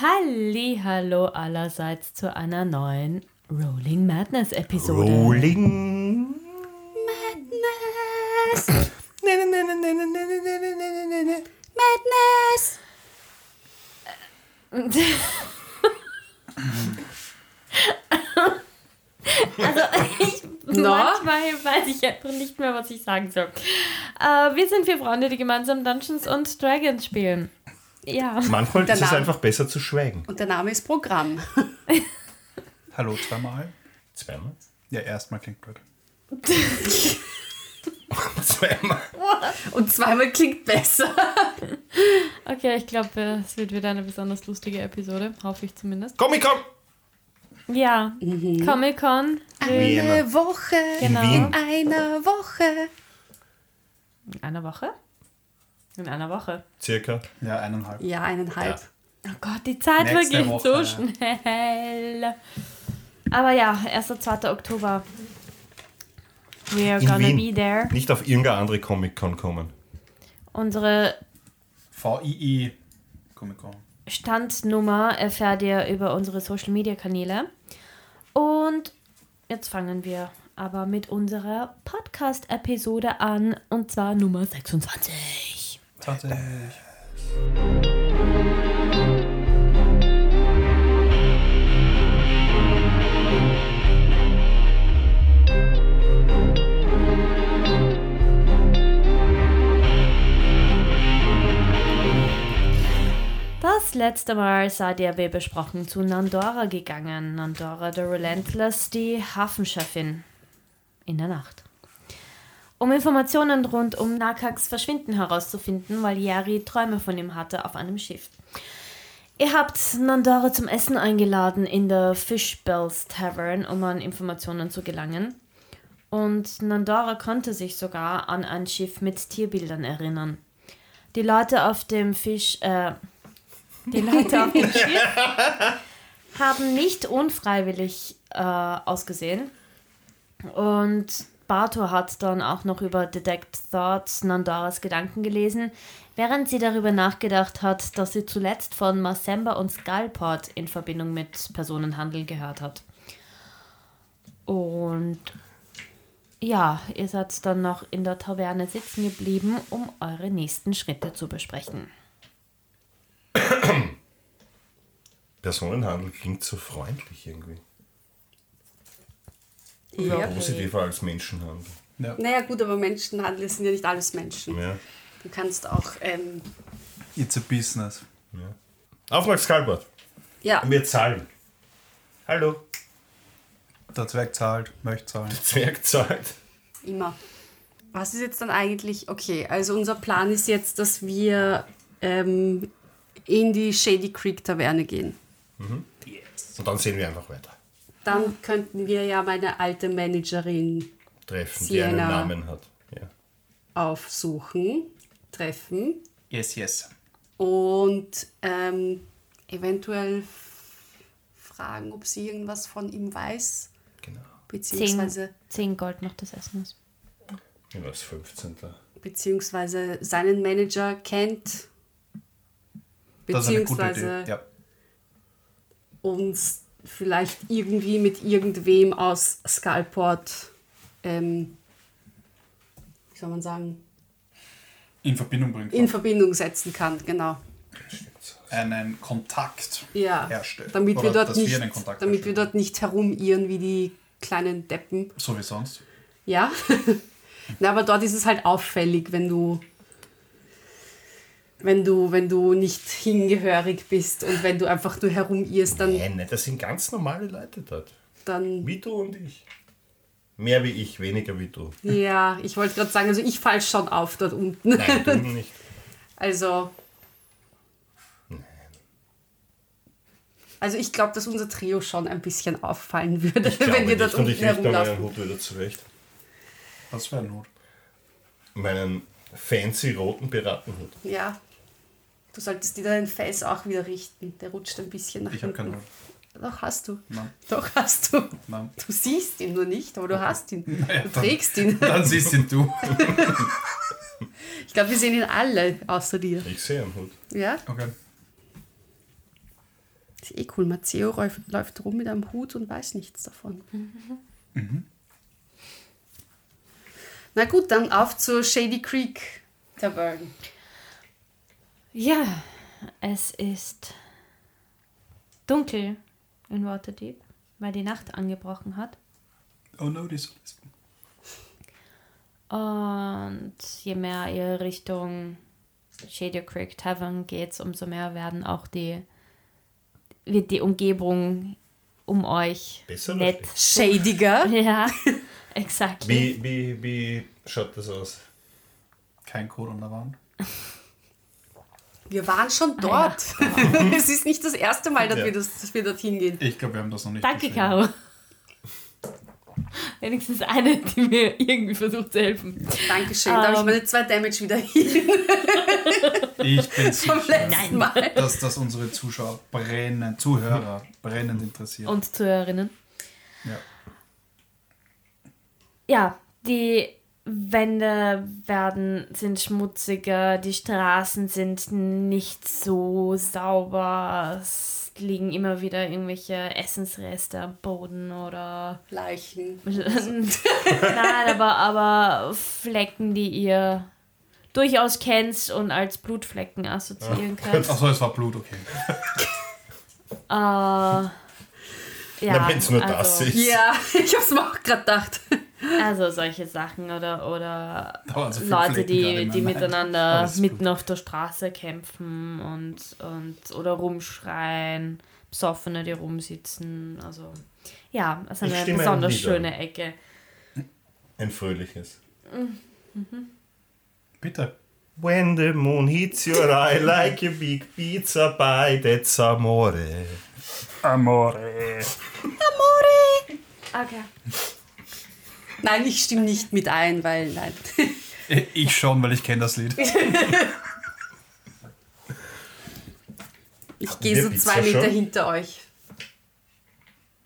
Halli, hallo allerseits zu einer neuen Rolling Madness Episode. Rolling. Madness! Madness! Also ich, No? manchmal weiß ich einfach nicht mehr, was ich sagen soll. Äh, wir sind vier Freunde, die gemeinsam Dungeons und Dragons spielen. Ja. Manchmal ist es einfach besser zu schweigen. Und der Name ist Programm. Hallo zweimal. Zweimal. Ja, erstmal klingt blöd. Zweimal. Und zweimal klingt besser. Okay, ich glaube, es wird wieder eine besonders lustige Episode. Hoffe ich zumindest. Comic-Con. Ja. Comic-Con. Wie immer. Eine Woche. Genau. In einer Woche. In einer Woche? In einer Woche. Circa. Ja, eineinhalb. Ja, eineinhalb. Oh Gott, die Zeit Nächste vergeht Woche, so ja. schnell. Aber ja, 1. 2. Oktober. We are In gonna Wien. be there. Nicht auf irgendeine andere Comic-Con kommen. Unsere VII Comic Con. Standnummer erfährt ihr über unsere Social Media Kanäle. Und jetzt fangen wir aber mit unserer Podcast-Episode an. Und zwar Nummer 26. 20. Das letzte Mal seid ihr wie besprochen zu Nandora gegangen. Nandora the Relentless, die Hafenchefin in der Nacht. Um Informationen rund um Nakaks Verschwinden herauszufinden, weil Yari Träume von ihm hatte auf einem Schiff. Ihr habt Nandora zum Essen eingeladen in der Fishbells Tavern, um an Informationen zu gelangen. Und Nandora konnte sich sogar an ein Schiff mit Tierbildern erinnern. Die Leute auf dem Fisch, äh, die Leute auf dem Schiff haben nicht unfreiwillig äh, ausgesehen. Und Bato hat dann auch noch über Detect Thoughts Nandoras Gedanken gelesen, während sie darüber nachgedacht hat, dass sie zuletzt von Masemba und Skullport in Verbindung mit Personenhandel gehört hat. Und ja, ihr seid dann noch in der Taverne sitzen geblieben, um eure nächsten Schritte zu besprechen. Personenhandel klingt so freundlich irgendwie. Ja. Positiver als Menschenhandel. Ja. Naja, gut, aber Menschenhandel sind ja nicht alles Menschen. Ja. Du kannst auch, ähm, It's a business. Auftrag Skalbert. ja, Wir zahlen. Hallo. Der Zwerg zahlt, möchte zahlen. Zwerg zahlt. immer. Was ist jetzt dann eigentlich, okay, also unser Plan ist jetzt, dass wir ähm, in die Shady Creek Taverne gehen. Und dann sehen wir einfach weiter. Dann könnten wir ja meine alte Managerin Treffen, die einen Sienna. Namen hat. Ja. aufsuchen, treffen Yes, yes. und ähm, eventuell fragen, ob sie irgendwas von ihm weiß, Genau. beziehungsweise, 10, 10 Gold noch des Essens. Ja, das 15. beziehungsweise seinen Manager kennt, Das ist eine gute beziehungsweise. Ja. uns vielleicht irgendwie mit irgendwem aus Skullport, ähm, wie soll man sagen, In Verbindung bringt. in Verbindung setzen kann, genau. einen Kontakt Ja, herstellt. damit, wir dort nicht, wir einen Kontakt damit wir dort nicht herumirren wie die kleinen Deppen. So wie sonst. Ja, Na, aber dort ist es halt auffällig, wenn du, wenn du, wenn du nicht hingehörig bist und wenn du einfach nur herumirrst, dann, Nein, nein, das sind ganz normale Leute dort. dann Wie du und ich. Mehr wie ich, weniger wie du. ja, ich wollte gerade sagen, also ich fall schon auf dort unten. Nein, du nicht. Also. Also ich glaube, dass unser Trio schon ein bisschen auffallen würde, Ich wenn wir nicht. dort Und unten ich richte meinen herumlaufen. Hut wieder zurecht. Was für ein Hut. Meinen fancy roten Piratenhut. Ja. Du solltest dir deinen Face auch wieder richten. Der rutscht ein bisschen nach Ich habe hinten. keinen Hut. Doch, hast du. Nein. Doch, hast du. Nein. Du siehst ihn nur nicht, aber du hast ihn. Naja, Du dann- trägst ihn. Dann siehst ihn du. glaube, wir sehen ihn alle, außer dir. Ich sehe einen Hut. Ja? Okay. Ist eh cool. Matteo läuft, läuft rum mit einem Hut und weiß nichts davon. Na gut, dann auf zur Shady Creek Tavern. Ja, es ist dunkel in Waterdeep, weil die Nacht angebrochen hat. Oh no, ist. Und je mehr ihr Richtung Shady Creek Tavern geht, umso mehr werden auch die, wird die Umgebung um euch Besser nett. Shadiger. Ja, exakt. Wie, wie, wie schaut das aus? Kein Code an der Wand. Wir waren schon dort. es ist nicht das erste Mal, dass, Ja. wir, das, dass wir dorthin gehen. Ich glaube, wir haben das noch nicht Danke. Caro. Wenigstens eine, die mir irgendwie versucht zu helfen. Dankeschön. Da habe ich Ähm. meine zwei Damage wieder hin Ich bin sicher, Mal. dass das unsere Zuschauer brennend, Zuhörer brennend interessiert. Und Zuhörerinnen. ja. Ja, die Wände werden, sind schmutziger, die Straßen sind nicht so sauber. Es liegen immer wieder irgendwelche Essensreste am Boden oder. Leichen. Nein, aber, aber Flecken, die ihr durchaus kennt und als Blutflecken assoziieren könnt. Achso, es war Blut, okay. Äh, ja, wenn es nur also, das ist. Ja, ich habe es mir auch gerade gedacht. Also solche Sachen oder, oder Da waren so viele Leute, die, die miteinander ist mitten gut. auf der Straße kämpfen und, und oder rumschreien, Besoffene, die rumsitzen. Also ja, es ist eine besonders ein schöne Ecke. Ein fröhliches. Bitte. When the moon hits your eye like a big pizza pie, that's amore. Amore. Okay. Nein, ich stimme nicht mit ein, weil nein. Ich schon, weil ich kenne das Lied. Ich gehe so Pizza zwei Meter schon? hinter euch.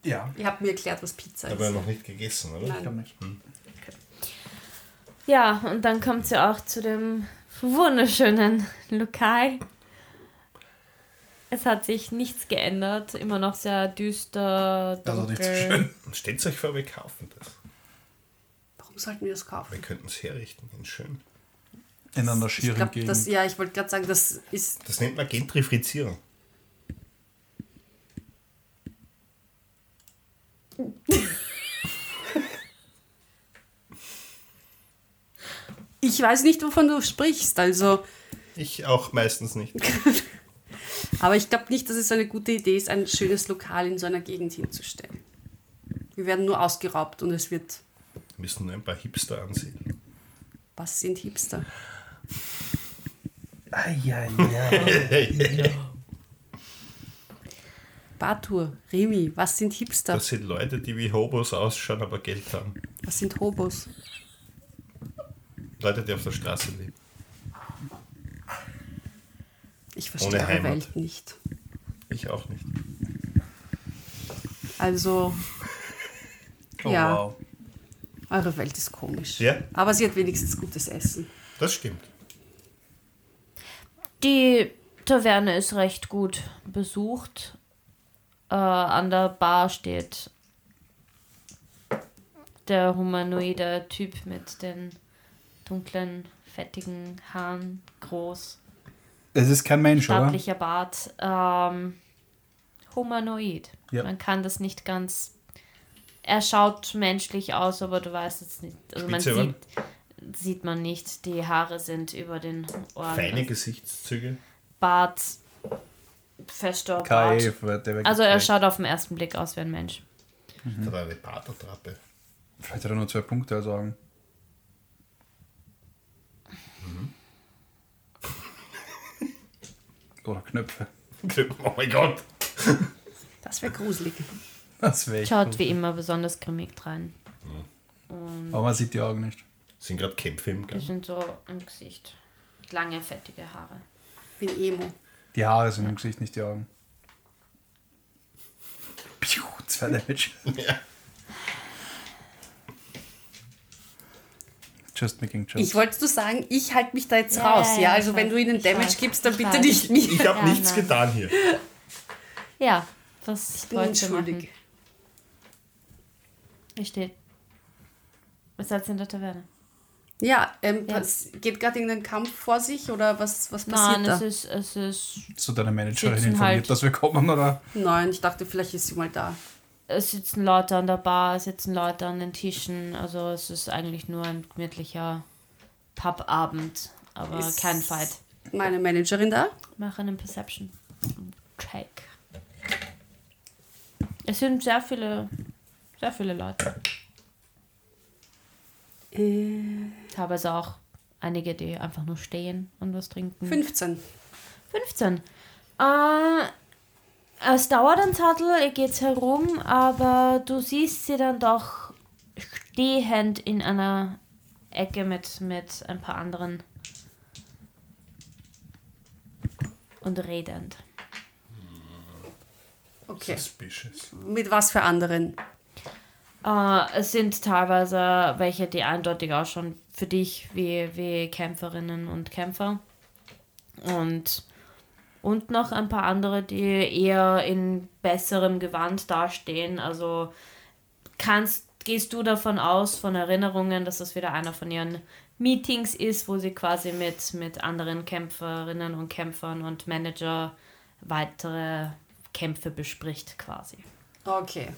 Ja. Ihr habt mir erklärt, was Pizza Aber ist. noch nicht gegessen, oder? Ich Nein. glaube nicht. Ja, und dann kommt sie auch zu dem wunderschönen Lokal. Es hat sich nichts geändert, immer noch sehr düster, Also dunkel. nicht so schön. Stellt euch vor, wir kaufen das. Sollten wir das Wir kaufen? könnten es herrichten in schön. In einer Ich schieren glaube, Gegend. das, ja, ich wollte gerade sagen, das ist. Das nennt man Gentrifizierung. Ich weiß nicht, wovon du sprichst, also. Ich auch meistens nicht. Aber ich glaube nicht, dass es eine gute Idee ist, ein schönes Lokal in so einer Gegend hinzustellen. Wir werden nur ausgeraubt und es wird. Wir müssen nur ein paar Hipster ansehen. Was sind Hipster? Batur, Remi, was sind Hipster? Das sind Leute, die wie Hobos ausschauen, aber Geld haben. Was sind Hobos? Leute, die auf der Straße leben. Ich verstehe Heimat. Welt nicht. Ich auch nicht. Also, oh, ja. wow. Eure Welt ist komisch. Ja. Aber sie hat wenigstens gutes Essen. Das stimmt. Die Taverne ist recht gut besucht. Äh, an der Bar steht der humanoide Typ mit den dunklen, fettigen Haaren, groß, Es ist kein Mensch, oder? stattlicher Bart. Ähm, humanoid. Ja. Man kann das nicht ganz. Er schaut menschlich aus, aber du weißt es nicht. Also man sieht, sieht man nicht. Die Haare sind über den Ohren. Feine Gesichtszüge. Bart, fester Kai, Bart. Also er schaut auf den ersten Blick aus wie ein Mensch. Da war eine Patertrappe. Vielleicht hat er nur zwei Punkte sagen. Oder Knöpfe. Oh mein Gott. Das wäre gruselig. Das wäre Schaut wie immer besonders grimmig rein. Aber man sieht die Augen nicht. Sind gerade Kämpfe im Die Gang. sind so im Gesicht. Lange, fettige Haare. Ich bin Emo. Die Haare sind im Gesicht, nicht die Augen. Piu, zwei Damage. Ja. Just making jokes. Ich wollte nur sagen, ich halte mich da jetzt Ja, raus. ja, Ja, ja, also ich wenn weiß, du ihnen ich Damage weiß, gibst, dann ich bitte weiß. nicht mir. Ich habe Ja, nichts nein. getan hier. Ja, was bin wollt ihr unschuldig. machen? Was seid ihr in der Taverne? Ja, ähm, Ja. geht gerade irgendein Kampf vor sich oder was, was passiert Nein, da? es ist, es ist, so deine Managerin informiert, halt- dass wir kommen, oder? Nein, ich dachte, vielleicht ist sie mal da. es sitzen Leute an der Bar, es sitzen Leute an den Tischen, also es ist eigentlich nur ein gemütlicher Pubabend, aber Ist- kein Fight. Meine Managerin da? Mach einen Perception Check. Es sind sehr viele, sehr viele Leute. Äh, Teilweise auch einige, die einfach nur stehen und was trinken. 15. 15. Äh, es dauert ein Zettel, ihr geht herum, aber du siehst sie dann doch stehend in einer Ecke mit, mit ein paar anderen und redend. Okay. Suspicious. Mit was für anderen? Äh, es sind teilweise welche, die eindeutig auch schon für dich wie, wie Kämpferinnen und Kämpfer. Und, und noch ein paar andere, die eher in besserem Gewand dastehen. Also kannst, gehst du davon aus, von Erinnerungen, dass das wieder einer von ihren Meetings ist, wo sie quasi mit, mit anderen Kämpferinnen und Kämpfern und Manager weitere Kämpfe bespricht quasi. Okay.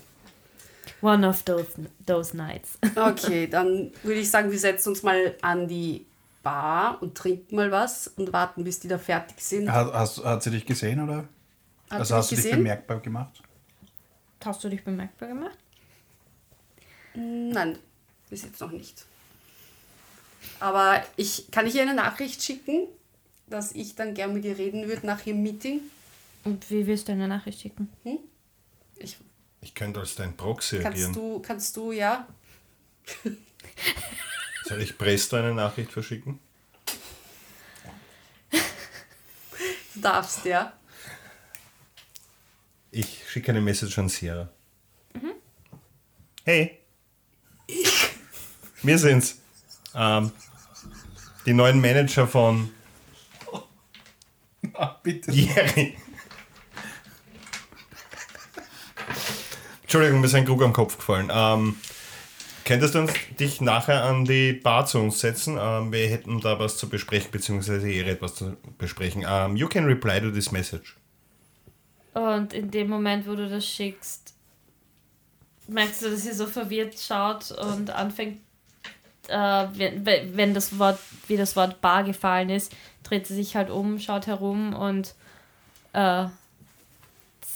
One of those, those nights. Okay, dann würde ich sagen, wir setzen uns mal an die Bar und trinken mal was und warten, bis die da fertig sind. Hat, hast, hat sie dich gesehen, oder? Hat also sie hast du dich bemerkbar gemacht? Hast du dich bemerkbar gemacht? Nein, bis jetzt noch nicht. Aber ich kann ich ihr eine Nachricht schicken, dass ich dann gern mit ihr reden würde nach ihrem Meeting. Und wie willst du eine Nachricht schicken? Ich, Ich könnte als dein Proxy kannst agieren. du, kannst du, ja? Soll ich Presto eine Nachricht verschicken? Du darfst, ja. Ich schicke eine Message an Sierra. Hey. Wir sind's. Ähm, die neuen Manager von Ah, bitte. Jerry. Entschuldigung, mir ist ein Krug am Kopf gefallen. Ähm, könntest du uns, dich nachher an die Bar zu uns setzen? Ähm, wir hätten da was zu besprechen, beziehungsweise ihr etwas zu besprechen. Ähm, you can reply to this message. Und in dem Moment, wo du das schickst, merkst du, dass sie so verwirrt schaut und anfängt, äh, wenn, wenn das Wort, wie das Wort Bar gefallen ist, dreht sie sich halt um, schaut herum und äh,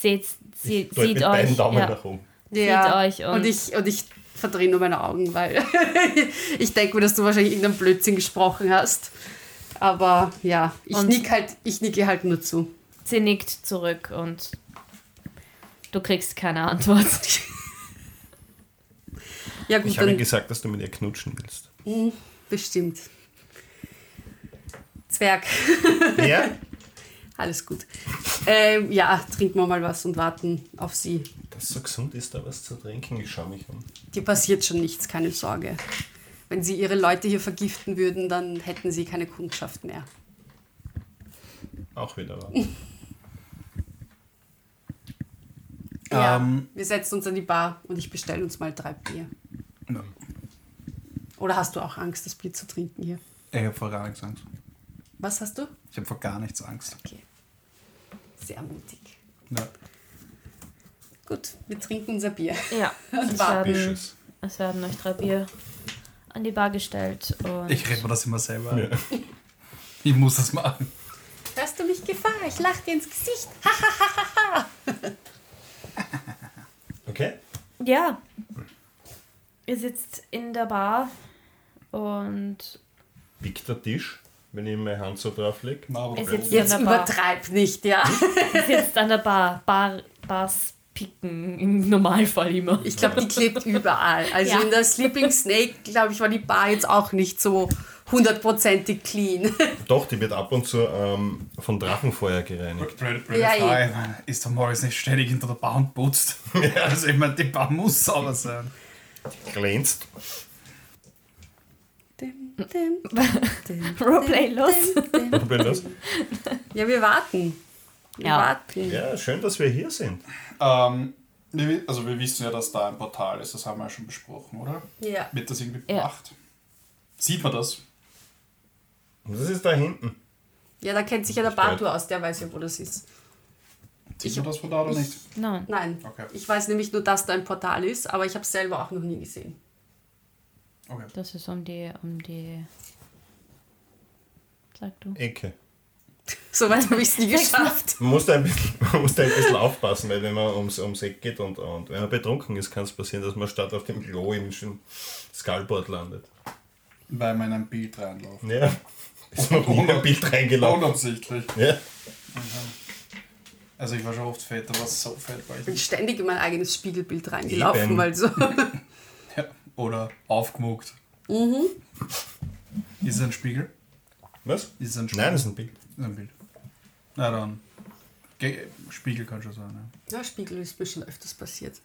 seht, sie, Ich deut sieht euch. Daumen Ja, nach oben. Sieht euch und- und, ich, und ich verdrehe nur meine Augen, weil ich denke mir, dass du wahrscheinlich irgendeinen Blödsinn gesprochen hast. Aber ja, ich, Und- nick halt, ich nicke halt nur zu. sie nickt zurück und du kriegst keine Antwort. Ja gut, Ich habe gesagt, dass du mit ihr knutschen willst. bestimmt. Zwerg. Ja? Alles gut. Ähm, ja, trinken wir mal was und warten auf sie. Dass so gesund ist, da was zu trinken. Ich schaue mich um. Dir passiert schon nichts, keine Sorge. Wenn sie ihre Leute hier vergiften würden, dann hätten sie keine Kundschaft mehr. Auch wieder wahr. Ja, Ähm. wir setzen uns an die Bar und ich bestelle uns mal drei Bier. Ja. Oder hast du auch Angst, das Bier zu trinken hier? Ich habe vor gar nichts Angst. Was hast du? Ich habe vor gar nichts Angst. Okay. Sehr mutig. Ja. Gut, wir trinken unser Bier. ja, es werden, es werden euch drei Bier an die Bar gestellt und Ich rede mir das immer selber. ein. Ich muss das machen. Hörst du mich Gefahr? Ich lach dir ins Gesicht. Okay? Ja. Ihr sitzt in der Bar und Biegt der Tisch, wenn ich meine Hand so drauf lege? sitzt Jetzt an der Bar. übertreib nicht, ja. Ihr sitzt an der Bar. Bar Bars picken im Normalfall immer. Ich glaube, die klebt überall. Also Ja. in der Sleeping Snake, glaube ich, war die Bar jetzt auch nicht so hundertprozentig clean. Doch, die wird ab und zu ähm, von Drachenfeuer gereinigt. Blöde, blöde Ja, Frage. eh. Ich meine, Ist der Morris nicht ständig hinter der Bar und putzt? also ich meine, die Bar muss sauber sein. Glänzt. Roleplay los. Roleplay los. Ja, wir warten. Wir Ja. warten. Ja, schön, dass wir hier sind. Ähm, also wir wissen ja, dass da ein Portal ist, das haben wir ja schon besprochen, oder? Ja. Wird das irgendwie Ja. bewacht? Sieht man das? Das ist da hinten. Ja, da kennt sich ja der Batu aus, der weiß ja, wo das ist. Sieht man das von da oder nicht? Nein. Nein. Okay. Ich weiß nämlich nur, dass da ein Portal ist, aber ich habe es selber auch noch nie gesehen. Okay. Das ist um die, um die. Sag du. Ecke. Soweit habe ich es nie geschafft. Man muss da ein bisschen, man muss da ein bisschen aufpassen, weil wenn man ums, ums Eck geht und, und wenn man betrunken ist, kann es passieren, dass man statt auf dem Klo im Skullboard landet. Weil man in ein Bild reinläuft. Ja. Ist nie in ein Bild reingelaufen. Unabsichtlich. Ja. Also ich war schon oft fett, aber so fett war ich Ich bin ständig in mein eigenes Spiegelbild reingelaufen, Eben. weil so. Oder aufgemuckt. Mhm. Ist es ein Spiegel? Was? Ist es ein Spiegel? Nein, das ist ein Bild. ist ein Bild. Na dann. Ge Spiegel kann schon sein, ja. Ja, Spiegel ist mir schon öfters passiert.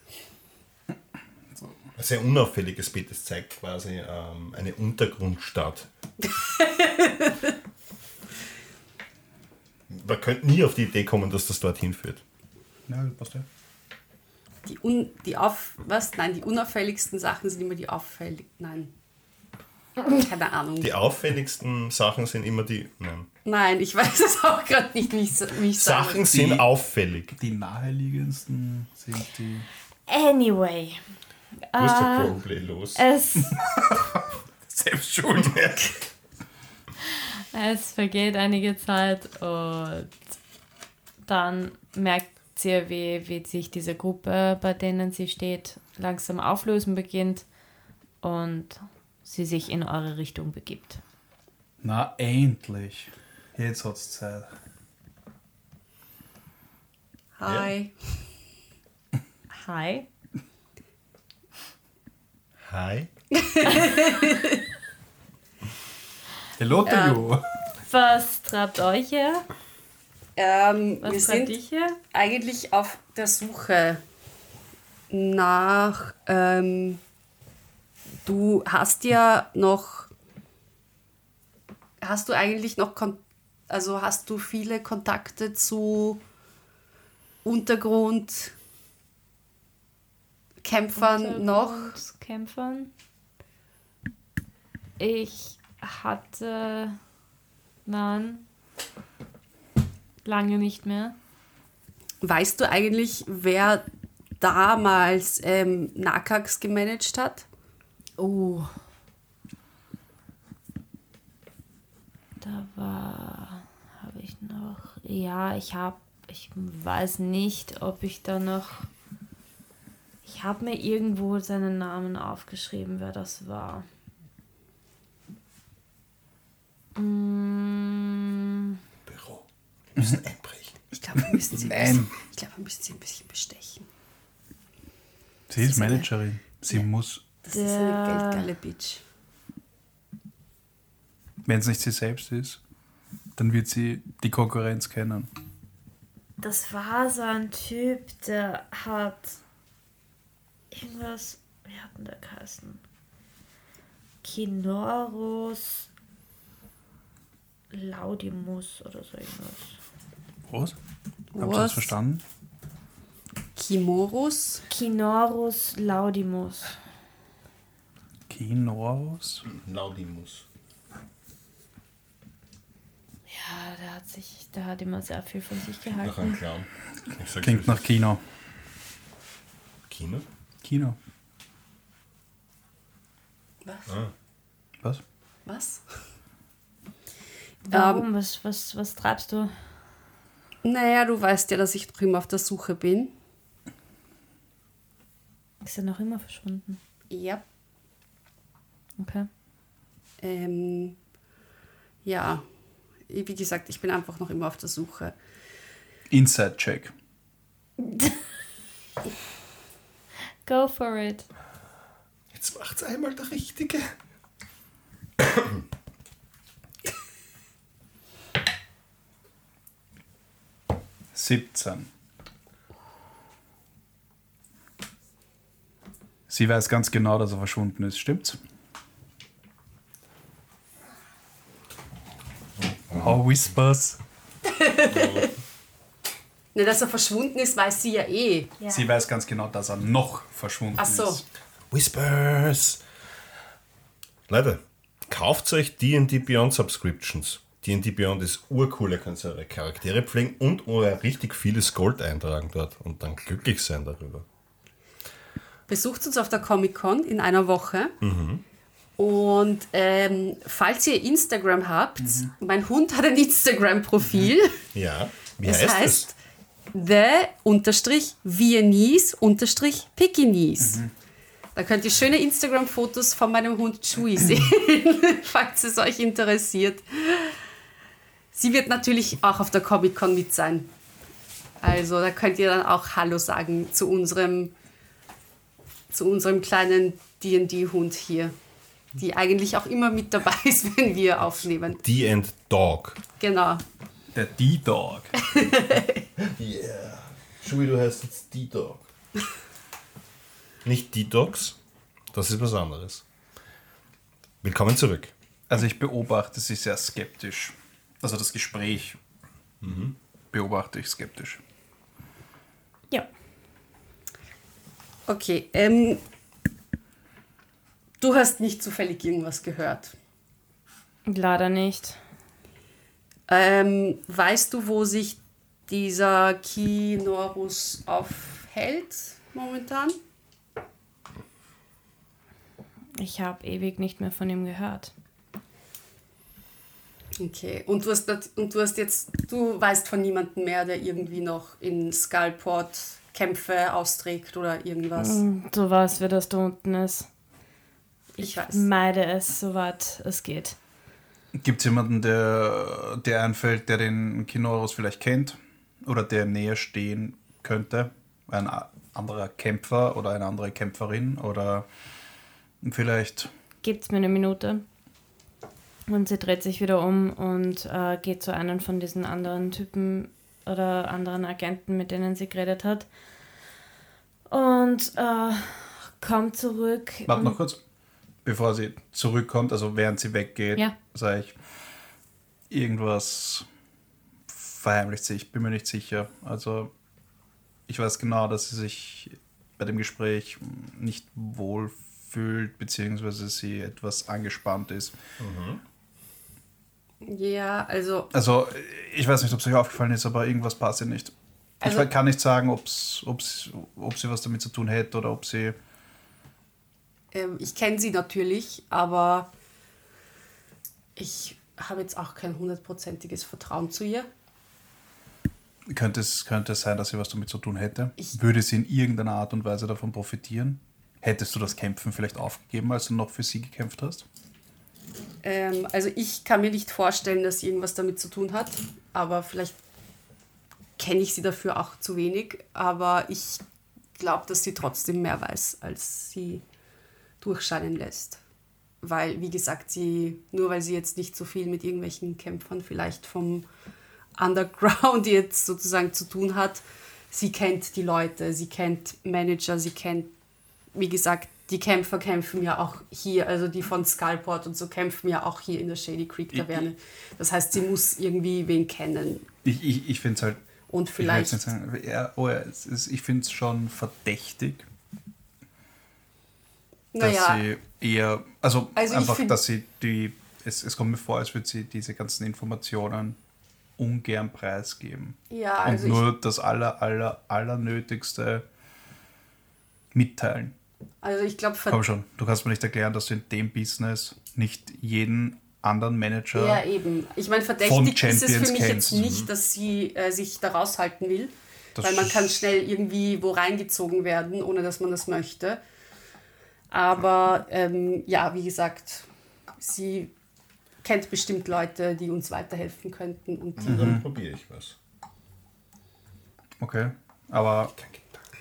Ein sehr unauffälliges Bild, das zeigt quasi ähm, eine Untergrundstadt. Man könnte nie auf die Idee kommen, dass das dorthin führt. Ja, passt ja. Die, un, die auf. Was? Nein, die unauffälligsten Sachen sind immer die auffällig. Nein. Keine Ahnung. Die auffälligsten Sachen sind immer die. Nein. Nein, ich weiß es auch gerade nicht, wie ich wie ich sage. Sachen sind Die- auffällig. Die naheliegendsten sind die. Anyway. Wo ist der Äh, Roleplay los? es, Selbst schuld. es vergeht einige Zeit und dann merkt sie, wie, wie sich diese Gruppe, bei denen sie steht, langsam auflösen beginnt und sie sich in eure Richtung begibt. Na, endlich. Jetzt hat's Zeit. Hi. Hi. Hi. Hello to you. Was treibt euch her? Ähm, Was wir sind dich her? eigentlich auf der Suche nach. Ähm, du hast ja noch. Hast du eigentlich noch. Also hast du viele Kontakte zu Untergrundkämpfern noch? Kämpfern. Ich hatte. Nein. Lange nicht mehr. Weißt du eigentlich, wer damals ähm, Nakax gemanagt hat? Oh. Da war. Habe ich noch. Ja, ich habe. Ich weiß nicht, ob ich da noch. Ich habe mir irgendwo seinen Namen aufgeschrieben, wer das war. Mm, müssen einbrechen. Ich glaube, wir müssen sie, ein Nein. bisschen- ich glaube, wir müssen sie ein bisschen bestechen. Sie ist Managerin. Sie muss, Das ist eine geldgeile Bitch. wenn es nicht sie selbst ist, dann wird sie die Konkurrenz kennen. Das war so ein Typ, der hat irgendwas, wie hat denn der geheißen? Kinorus Laudimus oder so irgendwas. Was? Habt ihr das verstanden? Kimorus? Kinorus Laudimus. Kinorus? Laudimus. Ja, der hat sich, der hat immer sehr viel von sich Nach einem gehalten. Clown. Ich sag's Klingt nach Kino. Kino? Kino. Was? Ah. Was? Was? Warum? was, was, was treibst du? Naja, du weißt ja, dass ich noch immer auf der Suche bin. Ist er noch immer verschwunden? Ja. Okay. Ähm, ja. Wie gesagt, ich bin einfach noch immer auf der Suche. Inside-Check. Go for it. Jetzt macht's einmal der Richtige. 17. Sie weiß ganz genau, dass er verschwunden ist, stimmt's? Oh, Whispers. Ne, dass er verschwunden ist, weiß sie ja eh. Sie weiß ganz genau, dass er noch verschwunden Ach so. ist. Whispers. Leute, kauft euch D&D Beyond Subscriptions. D&D Beyond ist urcool, ihr könnt eure Charaktere pflegen und euer richtig vieles Gold eintragen dort und dann glücklich sein darüber. Besucht uns auf der Comic-Con in einer Woche. Und ähm, falls ihr Instagram habt, mein Hund hat ein Instagram-Profil. Ja, wie Das heißt, heißt The unterstrich Viennese unterstrich Pekinese. Da könnt ihr schöne Instagram-Fotos von meinem Hund Chewy sehen, falls es euch interessiert. Sie wird natürlich auch auf der Comic-Con mit sein. Also da könnt ihr dann auch Hallo sagen zu unserem, zu unserem kleinen D&D-Hund hier, die eigentlich auch immer mit dabei ist, wenn wir aufnehmen. D and Dog. Genau. Der D-Dog. Yeah. Schubi, du heißt jetzt D-Dog. Nicht Detox, das ist was anderes. Willkommen zurück. Also ich beobachte sie sehr skeptisch. Also das Gespräch beobachte ich skeptisch. Ja. Okay, ähm, du hast nicht zufällig irgendwas gehört. Leider nicht. Ähm, weißt du, wo sich dieser Kinorus aufhält momentan? Ich habe ewig nicht mehr von ihm gehört. Okay, und du, hast, und du hast jetzt, du weißt von niemandem mehr, der irgendwie noch in Skullport Kämpfe austrägt oder irgendwas. So was, wie das da unten ist. Ich weiß. Meide es, soweit es geht. Gibt es jemanden, der, der einfällt, der den Kinorus vielleicht kennt oder der näher stehen könnte? Ein anderer Kämpfer oder eine andere Kämpferin oder vielleicht Gibt's mir eine Minute. Und sie dreht sich wieder um und äh, geht zu einem von diesen anderen Typen oder anderen Agenten, mit denen sie geredet hat. Und äh, kommt zurück. Warte noch kurz, bevor sie zurückkommt, also während sie weggeht, Ja. sage ich, irgendwas verheimlicht sie, ich bin mir nicht sicher. Also ich weiß genau, dass sie sich bei dem Gespräch nicht wohl fühlt, beziehungsweise sie etwas angespannt ist. Ja, also Also ich weiß nicht, ob es euch aufgefallen ist, aber irgendwas passt ihr nicht. Also- ich kann nicht sagen, ob's, ob's, ob sie was damit zu tun hätte oder ob sie... ähm, ich kenne sie natürlich, aber ich habe jetzt auch kein hundertprozentiges Vertrauen zu ihr. Könnte es, könnte es sein, dass sie was damit zu tun hätte? Ich- Würde sie in irgendeiner Art und Weise davon profitieren? Hättest du das Kämpfen vielleicht aufgegeben, als du noch für sie gekämpft hast? Ähm, also ich kann mir nicht vorstellen, dass sie irgendwas damit zu tun hat, aber vielleicht kenne ich sie dafür auch zu wenig. Aber ich glaube, dass sie trotzdem mehr weiß, als sie durchscheinen lässt. Weil, wie gesagt, sie, nur weil sie jetzt nicht so viel mit irgendwelchen Kämpfern vielleicht vom Underground jetzt sozusagen zu tun hat, sie kennt die Leute, sie kennt Manager, sie kennt wie gesagt, die Kämpfer kämpfen ja auch hier, also die von Skullport und so kämpfen ja auch hier in der Shady Creek Taverne. Das heißt, sie muss irgendwie wen kennen. Ich, ich, ich finde es halt... Und Ich, vielleicht. sagen, ja, oh ja, ich finde es schon verdächtig, dass Naja, sie eher... Also, Also ich einfach, dass sie die... Es, es kommt mir vor, als würde sie diese ganzen Informationen ungern preisgeben. ja, und also ich, nur das aller, aller, aller Nötigste mitteilen. Also ich glaube, Komm schon, du kannst mir nicht erklären, dass du in dem Business nicht jeden anderen Manager. ja eben. Ich meine, verdächtig ist es für mich jetzt kennst. nicht, dass sie äh, sich da raushalten will. Das weil man kann schnell irgendwie wo reingezogen werden, ohne dass man das möchte. Aber ähm, ja, wie gesagt, sie kennt bestimmt Leute, die uns weiterhelfen könnten. Und die, Dann probiere ich was. Okay. Aber,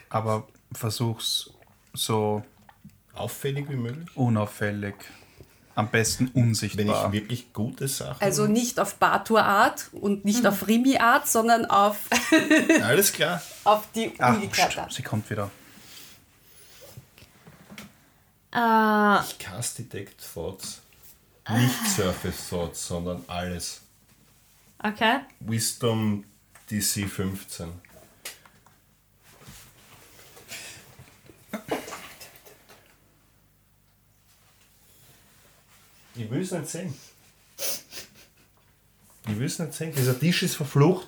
aber versuch's so Auffällig wie möglich. unauffällig. Am besten Wenn unsichtbar. ich wirklich gute Sachen. also nicht auf Batur-Art und nicht auf Rimi-Art, sondern auf, Alles klar. auf die Ach, umgekehrte pst, Art. sie kommt wieder. Äh, Ich cast Detect Thoughts. Nicht Surface Thoughts, sondern alles. Okay. Wisdom DC 15. Ich will es nicht sehen. Ich will es nicht sehen. Dieser Tisch ist verflucht.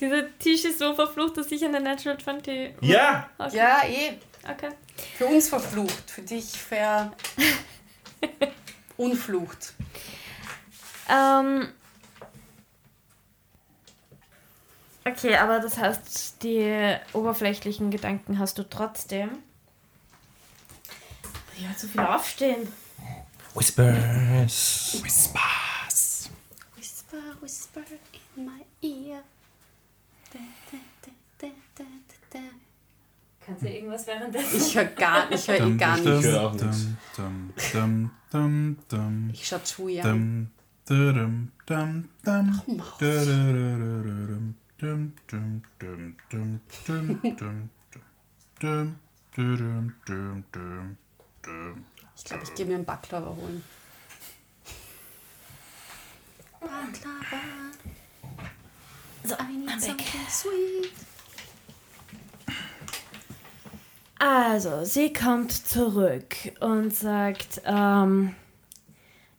Dieser Tisch ist so verflucht, dass ich eine Natural 20. Ja! Okay. Ja, eh. okay. Für uns verflucht, für dich ver... unflucht. Ähm. Okay, aber das heißt, die oberflächlichen Gedanken hast du trotzdem. Ja, zu viel aufstehen. Whispers. Whispers. Whisper, whisper in my ear. Da, da, da, da, da, da, da. Kannst du irgendwas währenddessen? Ich höre gar, ich hör eh gar Ich nichts. höre auch nichts. Dum, dum, dum, dum, Ich schau Chewie an. dum, dum, dum, dum, Maus. dum, dum, dum, dum, dum, dum, dum, dum, dum, dum, dum, dum. Ich glaube, ich gehe mir einen Baklava holen. Baklava. So, I need I'm back. something sweet. Also, sie kommt zurück und sagt, ähm,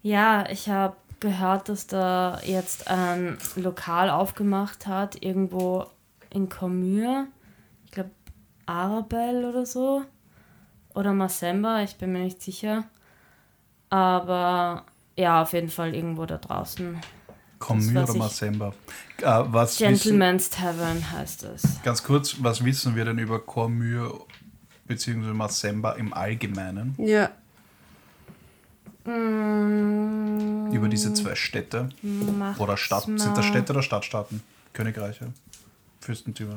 ja, ich habe gehört, dass da jetzt ein Lokal aufgemacht hat, irgendwo in Comure. Ich glaube, Arabel oder so. Oder Masemba, ich bin mir nicht sicher. Aber ja, auf jeden Fall irgendwo da draußen. Weiß oder. Masemba? Äh, was wissen, Gentleman's Tavern heißt es. ganz kurz, was wissen wir denn über Commu bzw. Masemba im Allgemeinen? Ja. Mm, Über diese zwei Städte? Oder Stadt, sind das Städte oder Stadtstaaten? Königreiche? Fürstentümer?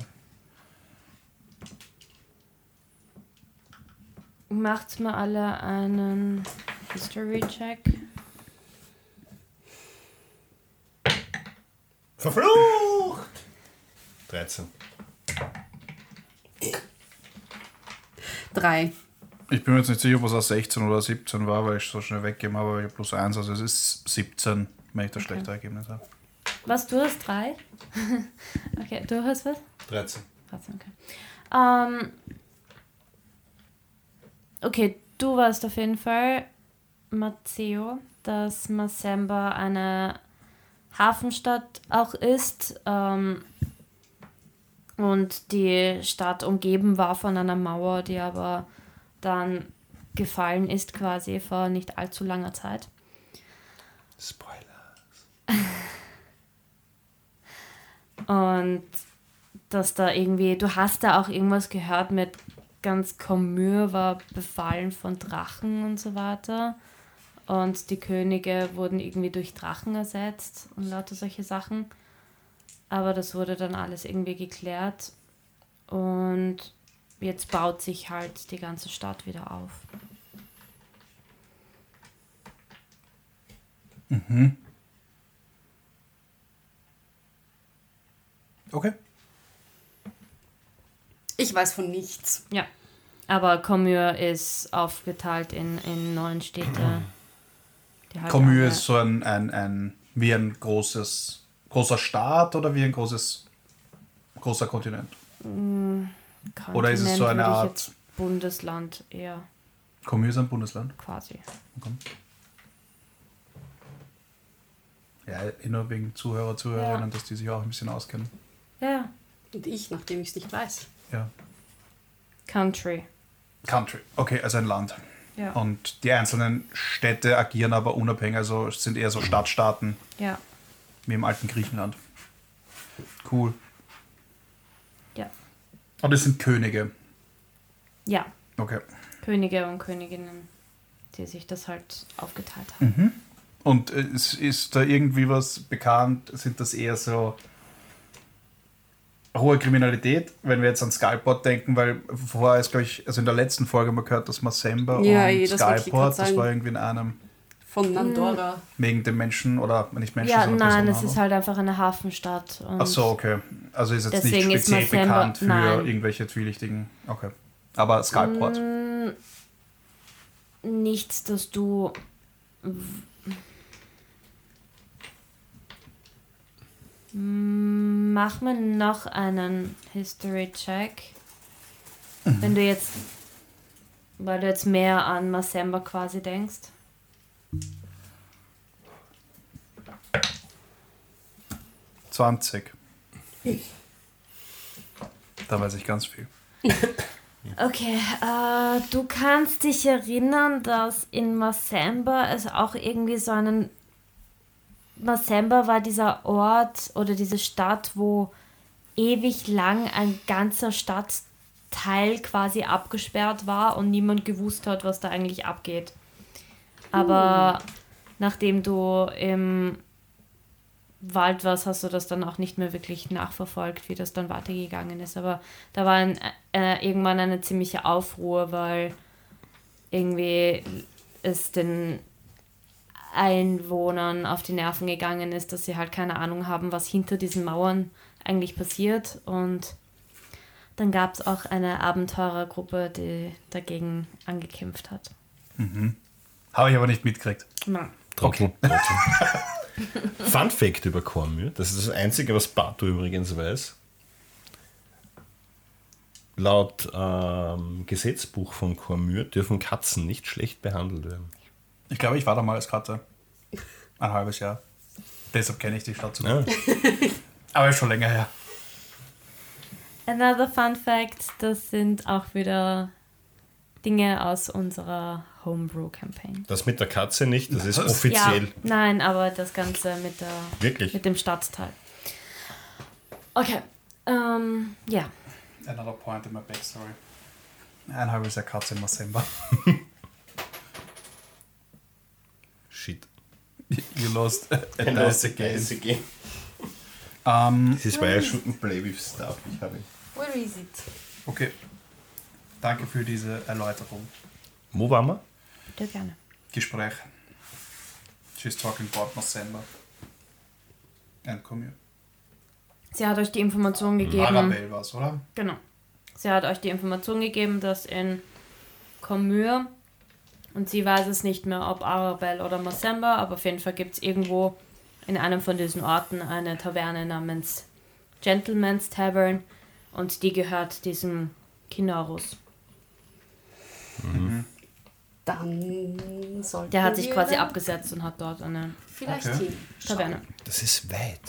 Macht mal alle einen History-Check. Verflucht! 13. Drei. Ich bin mir jetzt nicht sicher, ob es auch 16 oder 17 war, weil ich so schnell weggegeben habe, aber ich habe plus 1, also es ist 17, wenn ich das schlechtere Ergebnis habe. Was, du hast drei? okay, du hast was? 13. 13, okay. Ähm, okay, du warst auf jeden Fall, Matteo, dass Masemba eine Hafenstadt auch ist ähm, und die Stadt umgeben war von einer Mauer, die aber dann gefallen ist quasi vor nicht allzu langer Zeit. Spoiler. Und dass da irgendwie, du hast da auch irgendwas gehört mit ganz Commure war befallen von Drachen und so weiter. Und die Könige wurden irgendwie durch Drachen ersetzt und lauter solche Sachen. Aber das wurde dann alles irgendwie geklärt. Und jetzt baut sich halt die ganze Stadt wieder auf. Okay. Ich weiß von nichts. Ja. Aber Commure ist aufgeteilt in, in neun Städte. halt alle- ist so ein, ein, ein, wie ein großes, großer Staat oder wie ein großes, großer Kontinent? Oder ist es so Kontinent eine Art- Bundesland eher Commu ist ein Bundesland. quasi. Okay. Ja, nur wegen Zuhörer, Zuhörerinnen, Ja. dass die sich auch ein bisschen auskennen. Ja. Und ich, nachdem ich es nicht weiß. Ja. Country. Country. Okay, also ein Land. Ja. Und die einzelnen Städte agieren aber unabhängig, also es sind eher so Stadtstaaten Ja. wie im alten Griechenland. Cool. Ja. Und es sind Könige. Ja. Okay. Könige und Königinnen, die sich das halt aufgeteilt haben. Und äh, es ist da irgendwie was bekannt? Sind das eher so hohe Kriminalität, wenn wir jetzt an Skyport denken, weil vorher ist, glaube ich, also in der letzten Folge haben wir gehört, dass Massemba Ja, und eh, Skyport, das war irgendwie in einem, Von Nandora. wegen dem Menschen oder nicht Menschen, Ja, sondern nein, es Personenhandel. ist halt einfach eine Hafenstadt. Und Ach so, okay. Also ist jetzt nicht speziell Massemba- bekannt für nein. irgendwelche zwielichtigen. Okay. Aber Skyport. Mm, Nichts, dass du. Mach mir noch einen History-Check. Wenn du jetzt, weil du jetzt mehr an Masemba quasi denkst. 20. Da weiß ich ganz viel. Okay, äh, du kannst dich erinnern, dass in Masemba es auch irgendwie so einen. Masemba war dieser Ort oder diese Stadt, wo ewig lang ein ganzer Stadtteil quasi abgesperrt war und niemand gewusst hat, was da eigentlich abgeht. Aber nachdem du im Wald warst, hast du das dann auch nicht mehr wirklich nachverfolgt, wie das dann weitergegangen ist. Aber da war ein, äh, irgendwann eine ziemliche Aufruhr, weil irgendwie es den Einwohnern auf die Nerven gegangen ist, dass sie halt keine Ahnung haben, was hinter diesen Mauern eigentlich passiert. Und dann gab es auch eine Abenteurergruppe, die dagegen angekämpft hat. Habe ich aber nicht mitgekriegt. Trottel. Fun Fact über Cormyr, das ist das Einzige, was Bato übrigens weiß. Laut ähm, Gesetzbuch von Cormyr dürfen Katzen nicht schlecht behandelt werden. Ich glaube, ich war da mal als Katze. Ein halbes Jahr. Deshalb kenne ich die Stadt so. Ja. Aber ist schon länger her. Another Fun Fact, das sind auch wieder Dinge aus unserer Homebrew-Campaign. Das mit der Katze nicht, das ist Das- offiziell. Ja, nein, aber das Ganze mit, der, Wirklich? mit dem Stadtteil. Okay, ähm, ja. Another point in my backstory. Ein halbes Jahr Katze in Masemba. Shit. You lost a dice again. again. Ähm, Das war ja schon ein Play with Stuff. Ich habe. Where is it? okay. Danke für diese Erläuterung. Wo waren wir? Bitte gerne. Gespräch. She's talking about Masemba. And Commune. Sie hat euch die Information gegeben. Arabelle war's, oder? Genau. Sie hat euch die Information gegeben, dass in Comur, und sie weiß es nicht mehr, ob Arabelle oder Masemba, aber auf jeden Fall gibt es irgendwo in einem von diesen Orten eine Taverne namens Gentleman's Tavern und die gehört diesem Kinorus. Dann sollten Der hat sich quasi dann abgesetzt und hat dort eine Vielleicht Okay. Taverne. Das ist weit.